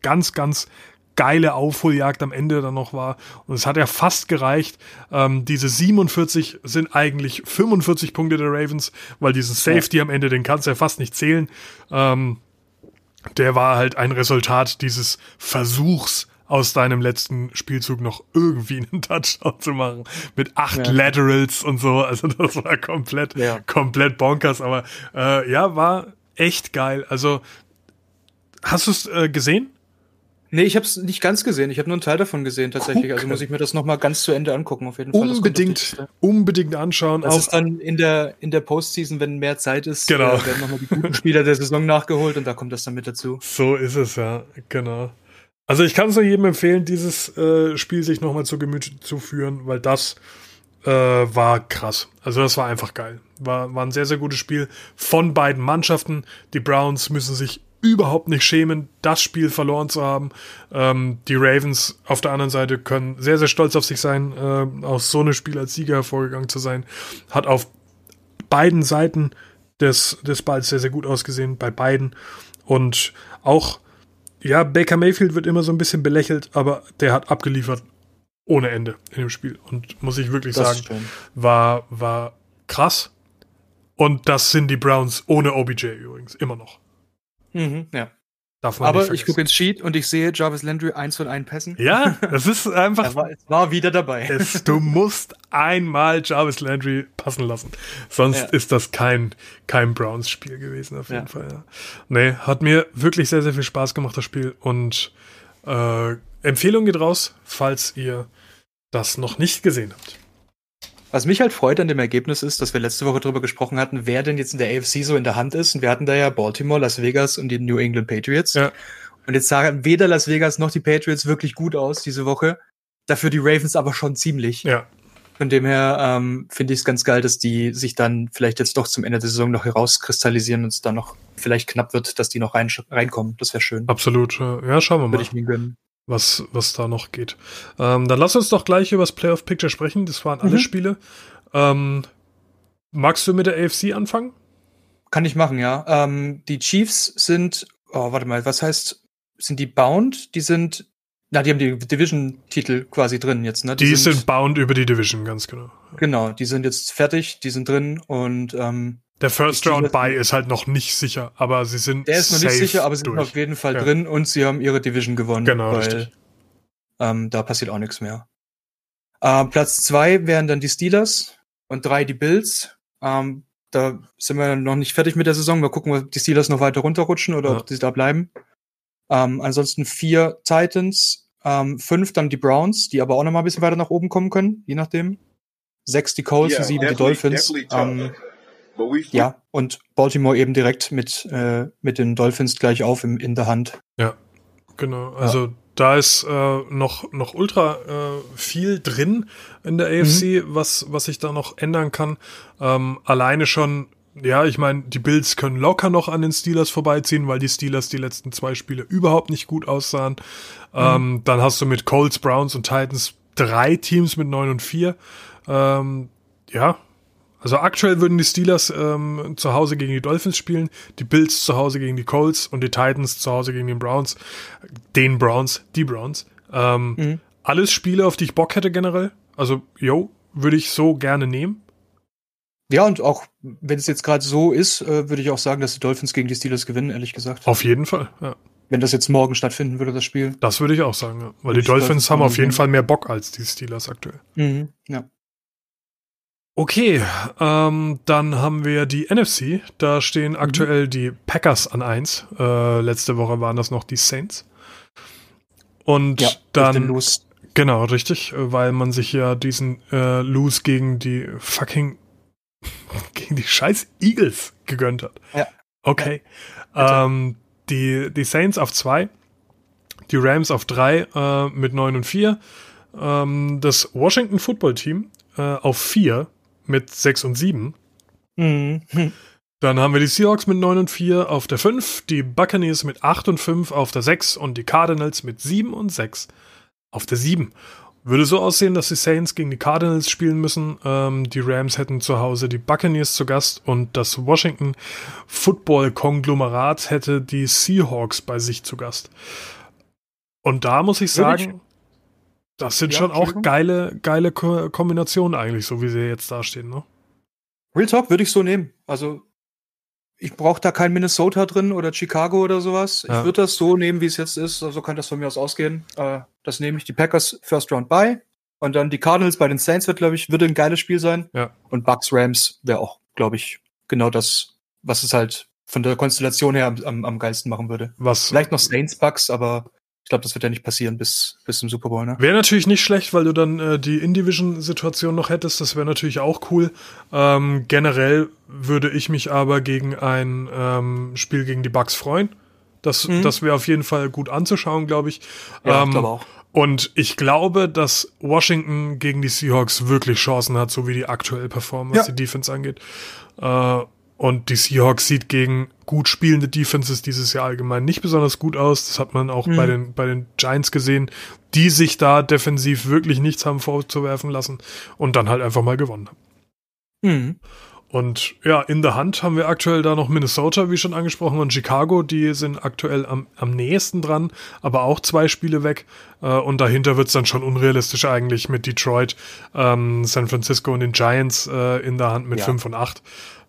ganz, ganz geile Aufholjagd am Ende dann noch war. Und es hat ja fast gereicht. Ähm, diese 47 sind eigentlich 45 Punkte der Ravens, weil diesen Safety am Ende, den kannst du ja fast nicht zählen. Ähm, der war halt ein Resultat dieses Versuchs aus deinem letzten Spielzug noch irgendwie einen Touchdown zu machen. Mit acht Ja. Laterals und so. Also das war komplett, Ja. komplett bonkers. Aber äh, ja, war echt geil. Also hast du es äh, gesehen? Nee, ich habe es nicht ganz gesehen. Ich habe nur einen Teil davon gesehen tatsächlich. Also Gucken. muss ich mir das noch mal ganz zu Ende angucken auf jeden Fall. Unbedingt, unbedingt anschauen. Das Auch, ist dann in der in der Postseason, wenn mehr Zeit ist, Genau. äh, werden nochmal die guten Spieler der Saison nachgeholt und da kommt das dann mit dazu. so ist es ja, genau. Also ich kann es nur jedem empfehlen, dieses äh, Spiel sich nochmal zu Gemüte zu führen, weil das äh, war krass. Also das war einfach geil. War, war ein sehr, sehr gutes Spiel von beiden Mannschaften. Die Browns müssen sich überhaupt nicht schämen, das Spiel verloren zu haben. Ähm, die Ravens auf der anderen Seite können sehr, sehr stolz auf sich sein, äh, aus so einem Spiel als Sieger hervorgegangen zu sein. Hat auf beiden Seiten des, des Balls sehr, sehr gut ausgesehen, bei beiden. Und auch, ja, Baker Mayfield wird immer so ein bisschen belächelt, aber der hat abgeliefert ohne Ende in dem Spiel. Und muss ich wirklich das sagen, war, war krass. Und das sind die Browns ohne OBJ übrigens, immer noch. Mhm, ja. Aber ich gucke ins Sheet und ich sehe Jarvis Landry eins von einen Pässen. Ja, das ist einfach. er, war, war, wieder dabei. Es, du musst einmal Jarvis Landry passen lassen. Sonst ja. ist das kein, kein Browns-Spiel gewesen, auf jeden ja. Fall. Ja. Nee, hat mir wirklich sehr, sehr viel Spaß gemacht, das Spiel. Und äh, Empfehlung geht raus, falls ihr das noch nicht gesehen habt. Was mich halt freut an dem Ergebnis ist, dass wir letzte Woche darüber gesprochen hatten, wer denn jetzt in der AFC so in der Hand ist. Und wir hatten da ja Baltimore, Las Vegas und die New England Patriots. Ja. Und jetzt sagen weder Las Vegas noch die Patriots wirklich gut aus diese Woche. Dafür die Ravens aber schon ziemlich. Ja. Von dem her ähm, finde ich es ganz geil, dass die sich dann vielleicht jetzt doch zum Ende der Saison noch herauskristallisieren und es dann noch vielleicht knapp wird, dass die noch rein, reinkommen. Das wäre schön. Absolut. Ja, schauen wir mal. Würde ich mir gönnen was, was da noch geht. Ähm, dann lass uns doch gleich über das Playoff Picture sprechen. Das waren alle mhm. Spiele. Ähm, magst du mit der AFC anfangen? Kann ich machen, ja. Ähm, die Chiefs sind, oh, warte mal, was heißt, sind die bound? Die sind, na, die haben die Division-Titel quasi drin jetzt, ne? Die, die sind, sind, bound über die Division, ganz genau. Genau, die sind jetzt fertig, die sind drin und ähm, der First Round Buy ist halt noch nicht sicher, aber sie sind. Der ist noch nicht sicher, aber sie durch. sind auf jeden Fall ja. drin und sie haben ihre Division gewonnen. Genau, weil, richtig. Ähm, da passiert auch nichts mehr. Ähm, Platz zwei wären dann die Steelers und drei die Bills. Ähm, da sind wir noch nicht fertig mit der Saison. Wir gucken, ob die Steelers noch weiter runterrutschen oder ja. ob die da bleiben. Ähm, ansonsten vier Titans, ähm, fünf dann die Browns, die aber auch noch mal ein bisschen weiter nach oben kommen können, je nachdem. Sechs die Colts yeah, und sieben die Dolphins. Ähm, ja, und Baltimore eben direkt mit, äh, mit den Dolphins gleich auf im, in der Hand. Ja, genau. Also ja. da ist äh, noch, noch ultra äh, viel drin in der AFC, mhm. was, was sich da noch ändern kann. Ähm, alleine schon ja, ich meine, die Bills können locker noch an den Steelers vorbeiziehen, weil die Steelers die letzten zwei Spiele überhaupt nicht gut aussahen. Mhm. Ähm, dann hast du mit Colts, Browns und Titans drei Teams mit neun und vier. Ähm, ja, also aktuell würden die Steelers ähm, zu Hause gegen die Dolphins spielen, die Bills zu Hause gegen die Colts und die Titans zu Hause gegen den Browns. Den Browns, die Browns. Ähm, mhm. Alles Spiele, auf die ich Bock hätte generell. Also, yo, würde ich so gerne nehmen. Ja, und auch wenn es jetzt gerade so ist, äh, würde ich auch sagen, dass die Dolphins gegen die Steelers gewinnen, ehrlich gesagt. Auf jeden Fall, ja. Wenn das jetzt morgen stattfinden würde, das Spiel. Das würde ich auch sagen, ja. Weil die Dolphins haben auf jeden Fall mehr Bock als die Steelers aktuell. Mhm, ja. Okay, ähm, dann haben wir die NFC. Da stehen mhm. aktuell die Packers an 1. Äh, letzte Woche waren das noch die Saints. Und ja, dann. Genau, richtig, weil man sich ja diesen äh, Lose gegen die fucking gegen die scheiß Eagles gegönnt hat. Ja. Okay. Ja, ähm, die, die Saints auf 2, die Rams auf 3 äh, mit 9 und 4. Ähm, das Washington Football Team äh, auf 4 mit 6 und 7. Mhm. Dann haben wir die Seahawks mit 9 und 4 auf der 5, die Buccaneers mit 8 und 5 auf der 6 und die Cardinals mit 7 und 6 auf der 7. Würde so aussehen, dass die Saints gegen die Cardinals spielen müssen. Ähm, die Rams hätten zu Hause die Buccaneers zu Gast und das Washington Football Konglomerat hätte die Seahawks bei sich zu Gast. Und da muss ich sagen, das sind ja, schon auch geile, geile Ko Kombinationen eigentlich, so wie sie jetzt dastehen, ne? Real Talk würde ich so nehmen. Also ich brauche da kein Minnesota drin oder Chicago oder sowas. Ja. Ich würde das so nehmen, wie es jetzt ist. So also kann das von mir aus ausgehen. Äh, das nehme ich die Packers First Round by. Und dann die Cardinals bei den Saints wird, glaube ich, würde ein geiles Spiel sein. Ja. Und Bucks Rams wäre auch, glaube ich, genau das, was es halt von der Konstellation her am, am, am geilsten machen würde. Was? Vielleicht noch Saints Bucks, aber ich glaube, das wird ja nicht passieren bis, bis zum Super Bowl, ne? Wäre natürlich nicht schlecht, weil du dann äh, die In-Division-Situation noch hättest. Das wäre natürlich auch cool. Ähm, generell würde ich mich aber gegen ein ähm, Spiel gegen die Bucks freuen. Das, mhm. das wäre auf jeden Fall gut anzuschauen, glaube ich. Ja, ähm, ich glaube auch. Und ich glaube, dass Washington gegen die Seahawks wirklich Chancen hat, so wie die aktuell performen, was ja. die Defense angeht. Äh, und die Seahawks sieht gegen gut spielende Defenses dieses Jahr allgemein nicht besonders gut aus. Das hat man auch mhm. bei, den, bei den Giants gesehen, die sich da defensiv wirklich nichts haben vorzuwerfen lassen und dann halt einfach mal gewonnen haben. Mhm. Und ja, in der Hand haben wir aktuell da noch Minnesota, wie schon angesprochen, und Chicago, die sind aktuell am, am nächsten dran, aber auch zwei Spiele weg. Äh, und dahinter wird es dann schon unrealistisch eigentlich mit Detroit, ähm, San Francisco und den Giants äh, in der Hand mit Ja. 5 und 8.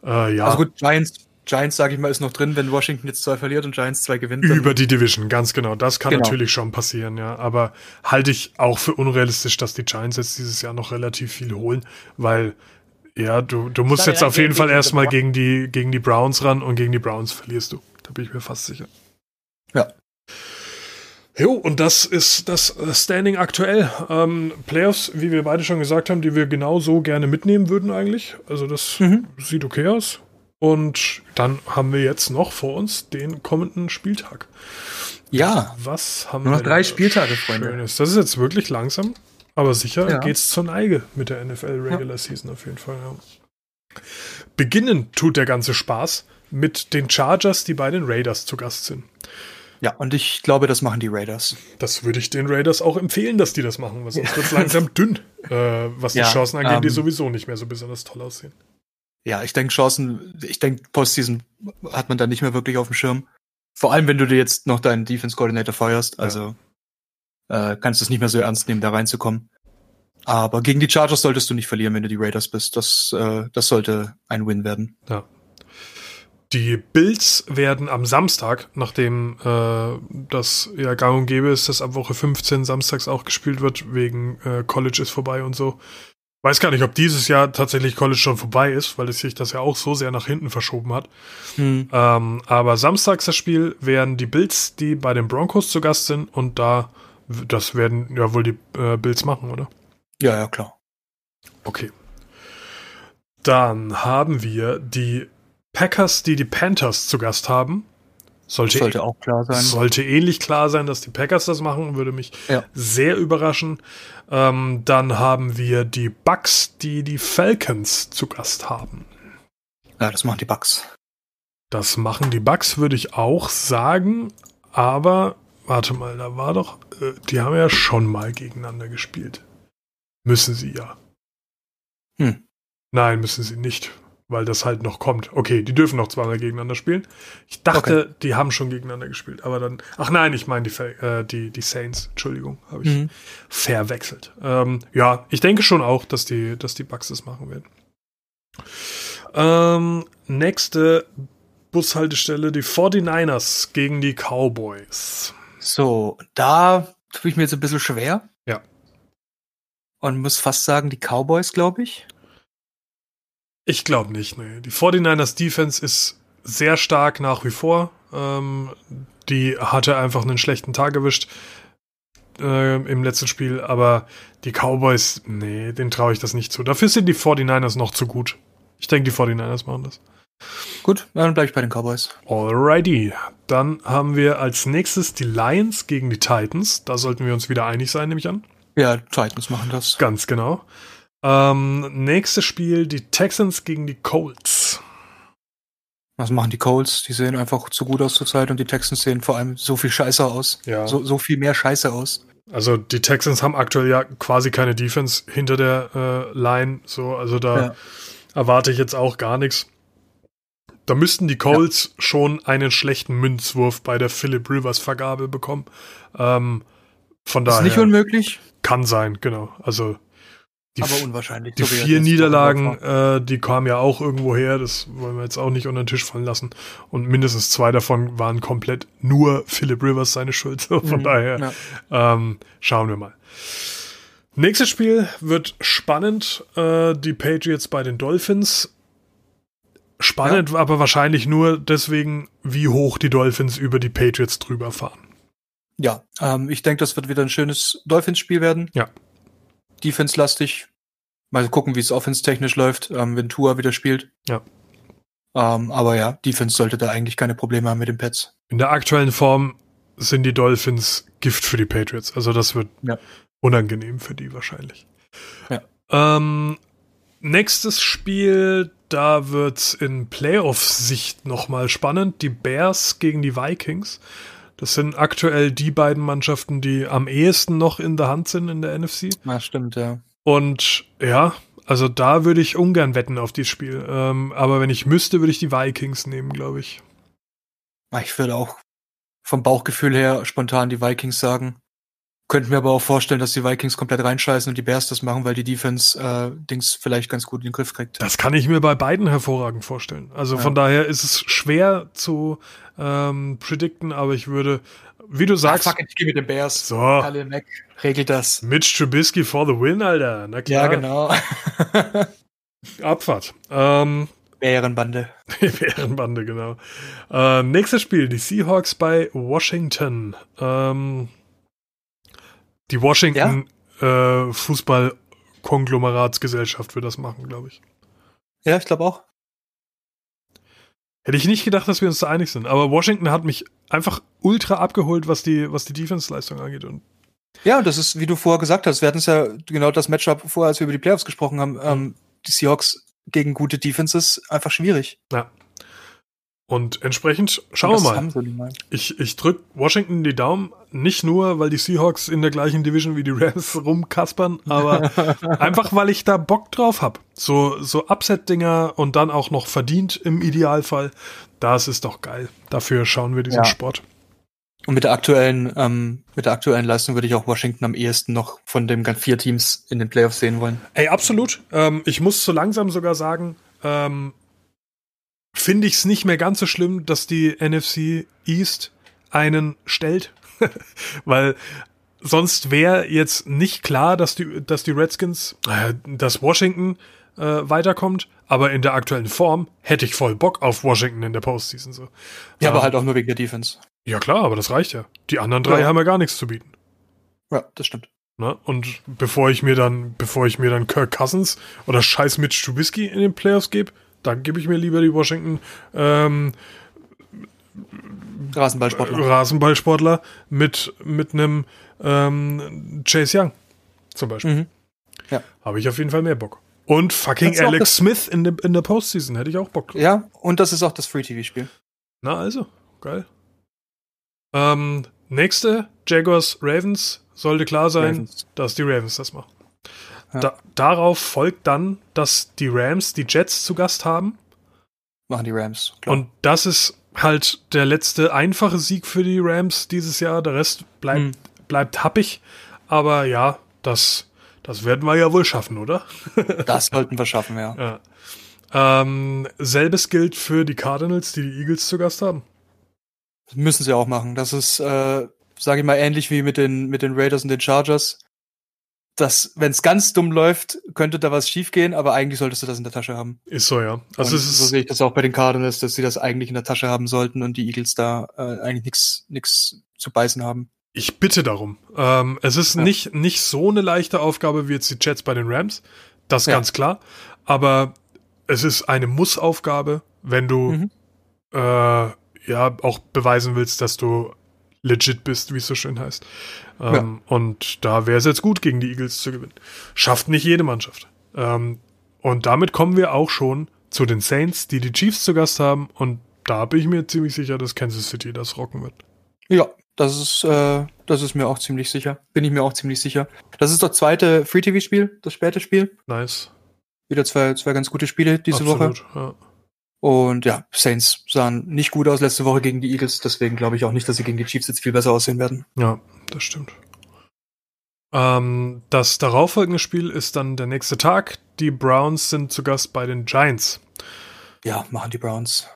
Äh, ja, Also gut, Giants, Giants, sage ich mal, ist noch drin, wenn Washington jetzt zwei verliert und Giants zwei gewinnt. dann- über die Division, ganz genau. Das kann Genau. natürlich schon passieren, ja. Aber halte ich auch für unrealistisch, dass die Giants jetzt dieses Jahr noch relativ viel holen, weil ja, du, du musst jetzt auf jeden Fall erstmal gegen die, gegen die Browns ran und gegen die Browns verlierst du. Da bin ich mir fast sicher. Ja. Jo, und das ist das äh, Standing aktuell. Ähm, Playoffs, wie wir beide schon gesagt haben, die wir genauso gerne mitnehmen würden eigentlich. Also das Mhm. sieht okay aus. Und dann haben wir jetzt noch vor uns den kommenden Spieltag. Ja, Was haben Nur noch wir drei Spieltage, Freunde. Schönes. Das ist jetzt wirklich langsam, aber sicher Ja. geht's zur Neige mit der NFL Regular Season auf jeden Fall. Ja. Beginnen tut der ganze Spaß mit den Chargers, die bei den Raiders zu Gast sind. Ja, und ich glaube, das machen die Raiders. Das würde ich den Raiders auch empfehlen, dass die das machen, weil sonst wird's langsam dünn, äh, was die Ja, Chancen angeht, die ähm, sowieso nicht mehr so besonders toll aussehen. Ja, ich denke, Chancen, ich denke, Postseason hat man da nicht mehr wirklich auf dem Schirm. Vor allem, wenn du dir jetzt noch deinen Defense-Coordinator feuerst, also äh, kannst du es nicht mehr so ernst nehmen, da reinzukommen. Aber gegen die Chargers solltest du nicht verlieren, wenn du die Raiders bist. Das, äh, das sollte ein Win werden. Ja. Die Bills werden am Samstag, nachdem äh, das ja gang und gäbe ist, dass ab Woche 15 samstags auch gespielt wird, wegen äh, College ist vorbei und so. Weiß gar nicht, ob dieses Jahr tatsächlich College schon vorbei ist, weil es sich das ja auch so sehr nach hinten verschoben hat. Hm. Ähm, aber samstags das Spiel werden die Bills, die bei den Broncos zu Gast sind, und da, das werden ja wohl die äh, Bills machen, oder? Ja, ja, klar. Okay. Dann haben wir die Packers, die die Panthers zu Gast haben. Sollte, Sollte auch klar sein. sollte ähnlich klar sein, dass die Packers das machen, würde mich Ja. sehr überraschen. Ähm, dann haben wir die Bucks, die die Falcons zu Gast haben. Ja, das machen die Bucks. Das machen die Bucks, würde ich auch sagen. Aber warte mal, da war doch, äh, die haben ja schon mal gegeneinander gespielt. Müssen sie ja. Hm. Nein, müssen sie nicht, weil das halt noch kommt. Okay, die dürfen noch zweimal gegeneinander spielen. Ich dachte, die haben schon gegeneinander gespielt, aber dann. Ach nein, ich meine die, äh, die, die Saints. Entschuldigung, habe ich Mhm. verwechselt. Ähm, ja, ich denke schon auch, dass die, dass die Bucks das machen werden. Ähm, nächste Bushaltestelle, die 49ers gegen die Cowboys. So, da tue ich mir jetzt ein bisschen schwer. Ja. Und muss fast sagen, die Cowboys, glaube ich. Ich glaube nicht, nee. Die 49ers Defense ist sehr stark nach wie vor. Ähm, die hatte einfach einen schlechten Tag erwischt äh, im letzten Spiel, aber die Cowboys, nee, denen traue ich das nicht zu. Dafür sind die 49ers noch zu gut. Ich denke, die 49ers machen das. Gut, dann bleibe ich bei den Cowboys. Alrighty. Dann haben wir als nächstes die Lions gegen die Titans. Da sollten wir uns wieder einig sein, nehme ich an. Ja, Titans machen das. Ganz genau. Ähm, nächstes Spiel, die Texans gegen die Colts. Was machen die Colts? Die sehen einfach zu gut aus zurzeit und die Texans sehen vor allem so viel Scheiße aus. Ja. So, so viel mehr Scheiße aus. Also die Texans haben aktuell ja quasi keine Defense hinter der äh, Line. So, also da Ja. erwarte ich jetzt auch gar nichts. Da müssten die Colts schon einen schlechten Münzwurf bei der Philip Rivers Vergabe bekommen. Ähm, von Das ist daher nicht unmöglich, kann sein, genau. Also die, aber unwahrscheinlich. die er vier Niederlagen, äh, die kamen ja auch irgendwo her. Das wollen wir jetzt auch nicht unter den Tisch fallen lassen. Und mindestens zwei davon waren komplett nur Philip Rivers seine Schuld. Von Mhm, daher ja. ähm, schauen wir mal. Nächstes Spiel wird spannend. Äh, die Patriots bei den Dolphins. Spannend, aber wahrscheinlich nur deswegen, wie hoch die Dolphins über die Patriots drüber fahren. Ja, ähm, ich denke, das wird wieder ein schönes Dolphins-Spiel werden. Ja. Defense-lastig. Mal gucken, wie es offense-technisch läuft, ähm, wenn Tua wieder spielt. Ja. Ähm, aber ja, Defense sollte da eigentlich keine Probleme haben mit den Pets. In der aktuellen Form sind die Dolphins Gift für die Patriots. Also das wird Ja. unangenehm für die wahrscheinlich. Ja. Ähm, nächstes Spiel, da wird's in Playoff-Sicht nochmal spannend. Die Bears gegen die Vikings. Das sind aktuell die beiden Mannschaften, die am ehesten noch in der Hand sind in der NFC. Ja, stimmt, ja. Und ja, Also da würde ich ungern wetten auf dieses Spiel. Ähm, aber wenn ich müsste, würde ich die Vikings nehmen, glaube ich. Ich würde auch vom Bauchgefühl her spontan die Vikings sagen. Könnten mir aber auch vorstellen, dass die Vikings komplett reinscheißen und die Bears das machen, weil die Defense äh, Dings vielleicht ganz gut in den Griff kriegt. Das kann ich mir bei beiden hervorragend vorstellen. Also ja. von daher ist es schwer zu ähm, predikten, aber ich würde, wie du sagst. Ah, fuck it, ich gehe mit den Bears. So. Alle Mac regelt das. Mitch Trubisky for the win, Alter. Na klar. Ja, genau. Abfahrt. Ähm, Bärenbande. Bärenbande, genau. Äh, nächstes Spiel, die Seahawks bei Washington. Ähm, die Washington ja? äh, Fußball-Konglomeratsgesellschaft wird das machen, glaube ich. Ja, ich glaube auch. Hätte ich nicht gedacht, dass wir uns da einig sind. Aber Washington hat mich einfach ultra abgeholt, was die, was die Defense-Leistung angeht. Und ja, das ist, wie du vorher gesagt hast, wir hatten es ja genau das Matchup vorher, als wir über die Playoffs gesprochen haben. Ähm, die Seahawks gegen gute Defenses einfach schwierig. Ja. Und entsprechend schauen wir mal. Ich, ich drücke Washington die Daumen, nicht nur, weil die Seahawks in der gleichen Division wie die Rams rumkaspern, aber einfach, weil ich da Bock drauf habe. So, so Upset-Dinger und dann auch noch verdient im Idealfall. Das ist doch geil. Dafür schauen wir diesen ja. Sport. Und mit der aktuellen, ähm, mit der aktuellen Leistung würde ich auch Washington am ehesten noch von den ganz vier Teams in den Playoffs sehen wollen. Ey, absolut. Ähm, ich muss so langsam sogar sagen, ähm, finde ich es nicht mehr ganz so schlimm, dass die NFC East einen stellt. Weil sonst wäre jetzt nicht klar, dass die, dass die Redskins, äh, dass Washington äh, weiterkommt, aber in der aktuellen Form hätte ich voll Bock auf Washington in der Postseason. So. Ja, ähm, aber halt auch nur wegen der Defense. Ja klar, aber das reicht ja. Die anderen drei ja. haben ja gar nichts zu bieten. Ja, das stimmt. Na, und bevor ich mir dann, bevor ich mir dann Kirk Cousins oder scheiß Mitch Trubisky in den Playoffs gebe, dann gebe ich mir lieber die Washington ähm, Rasenballsportler. Rasenballsportler mit, mit einem ähm, Chase Young zum Beispiel. Mhm. Ja. Habe ich auf jeden Fall mehr Bock. Und fucking Alex Smith in, de, in der Postseason hätte ich auch Bock drauf. Ja, und das ist auch das Free-TV-Spiel. Na also, geil. Ähm, nächste, Jaguars Ravens, sollte klar sein, Ravens. dass die Ravens das machen. Ja. Da, darauf folgt dann, dass die Rams die Jets zu Gast haben. Machen die Rams. Klar. Und das ist halt der letzte einfache Sieg für die Rams dieses Jahr. Der Rest bleibt, mhm. bleibt happig. Aber ja, das, das werden wir ja wohl schaffen, oder? das sollten wir schaffen, ja. ja. Ähm, selbes gilt für die Cardinals, die die Eagles zu Gast haben. Das müssen sie auch machen. Das ist, äh, sage ich mal, ähnlich wie mit den, mit den Raiders und den Chargers dass, wenn es ganz dumm läuft, könnte da was schiefgehen, aber eigentlich solltest du das in der Tasche haben. Ist so, ja. Also es ist so sehe ich das auch bei den Cardinals, dass sie das eigentlich in der Tasche haben sollten und die Eagles da äh, eigentlich nichts nix zu beißen haben. Ich bitte darum. Ähm, es ist ja. nicht, nicht so eine leichte Aufgabe wie jetzt die Jets bei den Rams. Das ist ja. ganz klar. Aber es ist eine Mussaufgabe, wenn du mhm. äh, ja auch beweisen willst, dass du legit bist, wie es so schön heißt. Ähm, ja. Und da wäre es jetzt gut, gegen die Eagles zu gewinnen. Schafft nicht jede Mannschaft. Ähm, und damit kommen wir auch schon zu den Saints, die die Chiefs zu Gast haben. Und da bin ich mir ziemlich sicher, dass Kansas City das rocken wird. Ja, das ist, äh, das ist mir auch ziemlich sicher. Bin ich mir auch ziemlich sicher. Das ist das zweite Free-TV-Spiel, das späte Spiel. Nice. Wieder zwei, zwei ganz gute Spiele diese Absolut, Woche. Ja. Und ja, Saints sahen nicht gut aus letzte Woche gegen die Eagles, deswegen glaube ich auch nicht, dass sie gegen die Chiefs jetzt viel besser aussehen werden. Ja, das stimmt. Ähm, das darauffolgende Spiel ist dann der nächste Tag. Die Browns sind zu Gast bei den Giants. Ja, machen die Browns.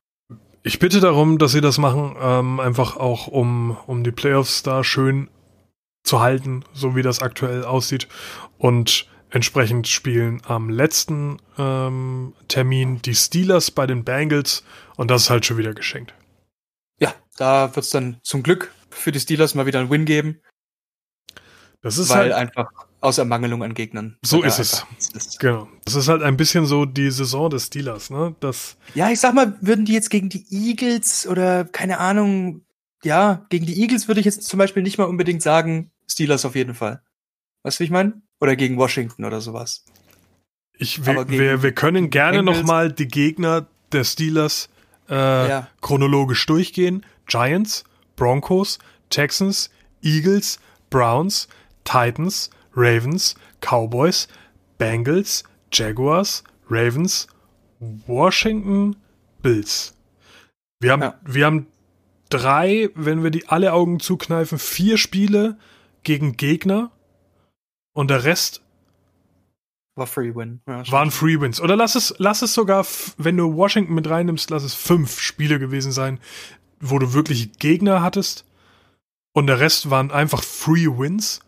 Ich bitte darum, dass sie das machen, ähm, einfach auch um, um die Playoffs da schön zu halten, so wie das aktuell aussieht. Und Entsprechend spielen am letzten ähm, Termin die Steelers bei den Bengals und das ist halt schon wieder geschenkt. Ja, da wird es dann zum Glück für die Steelers mal wieder einen Win geben. Das ist weil halt einfach aus Ermangelung an Gegnern. So ist es. Ist. Genau. Das ist halt ein bisschen so die Saison des Steelers, ne? Das ja, ich sag mal, würden die jetzt gegen die Eagles oder keine Ahnung, ja, gegen die Eagles würde ich jetzt zum Beispiel nicht mal unbedingt sagen, Steelers auf jeden Fall. Weißt du, wie ich meine? Oder gegen Washington oder sowas. Ich, wir, wir, wir können gerne Bengals, noch mal die Gegner der Steelers äh, ja. chronologisch durchgehen. Giants, Broncos, Texans, Eagles, Browns, Titans, Ravens, Cowboys, Bengals, Jaguars, Ravens, Washington, Bills. Wir haben, ja. wir haben drei, wenn wir die alle Augen zukneifen, vier Spiele gegen Gegner und der Rest war Free Win. Ja, waren Free Wins. Oder lass es, lass es sogar, wenn du Washington mit reinnimmst, lass es fünf Spiele gewesen sein, wo du wirklich Gegner hattest. Und der Rest waren einfach Free Wins.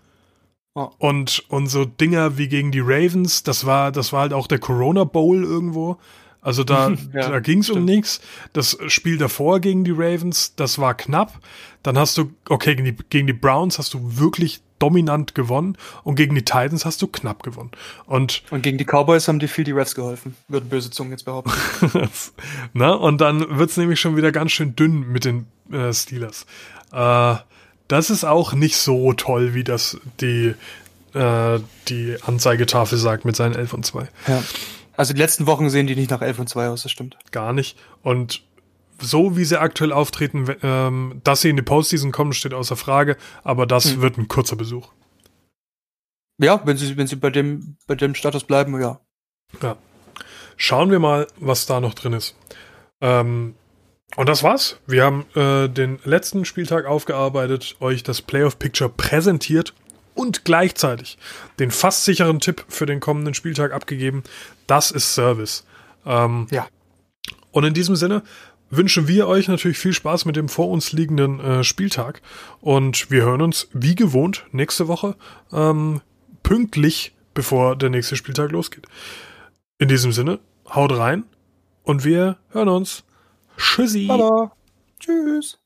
Oh. Und, und so Dinger wie gegen die Ravens, das war, das war halt auch der Corona Bowl irgendwo. Also da, ja, da ging es um nichts. Das Spiel davor gegen die Ravens, das war knapp. Dann hast du, okay, gegen die, gegen die Browns hast du wirklich dominant gewonnen und gegen die Titans hast du knapp gewonnen. Und, und gegen die Cowboys haben dir viel die Refs geholfen, würden böse Zungen jetzt behaupten. Na, und dann wird's nämlich schon wieder ganz schön dünn mit den äh, Steelers. Äh, das ist auch nicht so toll, wie das die, äh, die Anzeigetafel sagt mit seinen 11 und 2. Ja. Also die letzten Wochen sehen die nicht nach 11 und 2 aus, das stimmt. Gar nicht. Und so wie sie aktuell auftreten, ähm, dass sie in die Postseason kommen, steht außer Frage, aber das hm. wird ein kurzer Besuch. Ja, wenn sie, wenn sie bei dem, bei dem Status bleiben, ja. Ja. Schauen wir mal, was da noch drin ist. Ähm, und das war's. Wir haben äh, den letzten Spieltag aufgearbeitet, euch das Playoff Picture präsentiert und gleichzeitig den fast sicheren Tipp für den kommenden Spieltag abgegeben. Das ist Service. Ähm, ja. Und in diesem Sinne wünschen wir euch natürlich viel Spaß mit dem vor uns liegenden äh, Spieltag. Und wir hören uns wie gewohnt nächste Woche ähm, pünktlich, bevor der nächste Spieltag losgeht. In diesem Sinne, haut rein und wir hören uns. Tschüssi. Baba. Tschüss.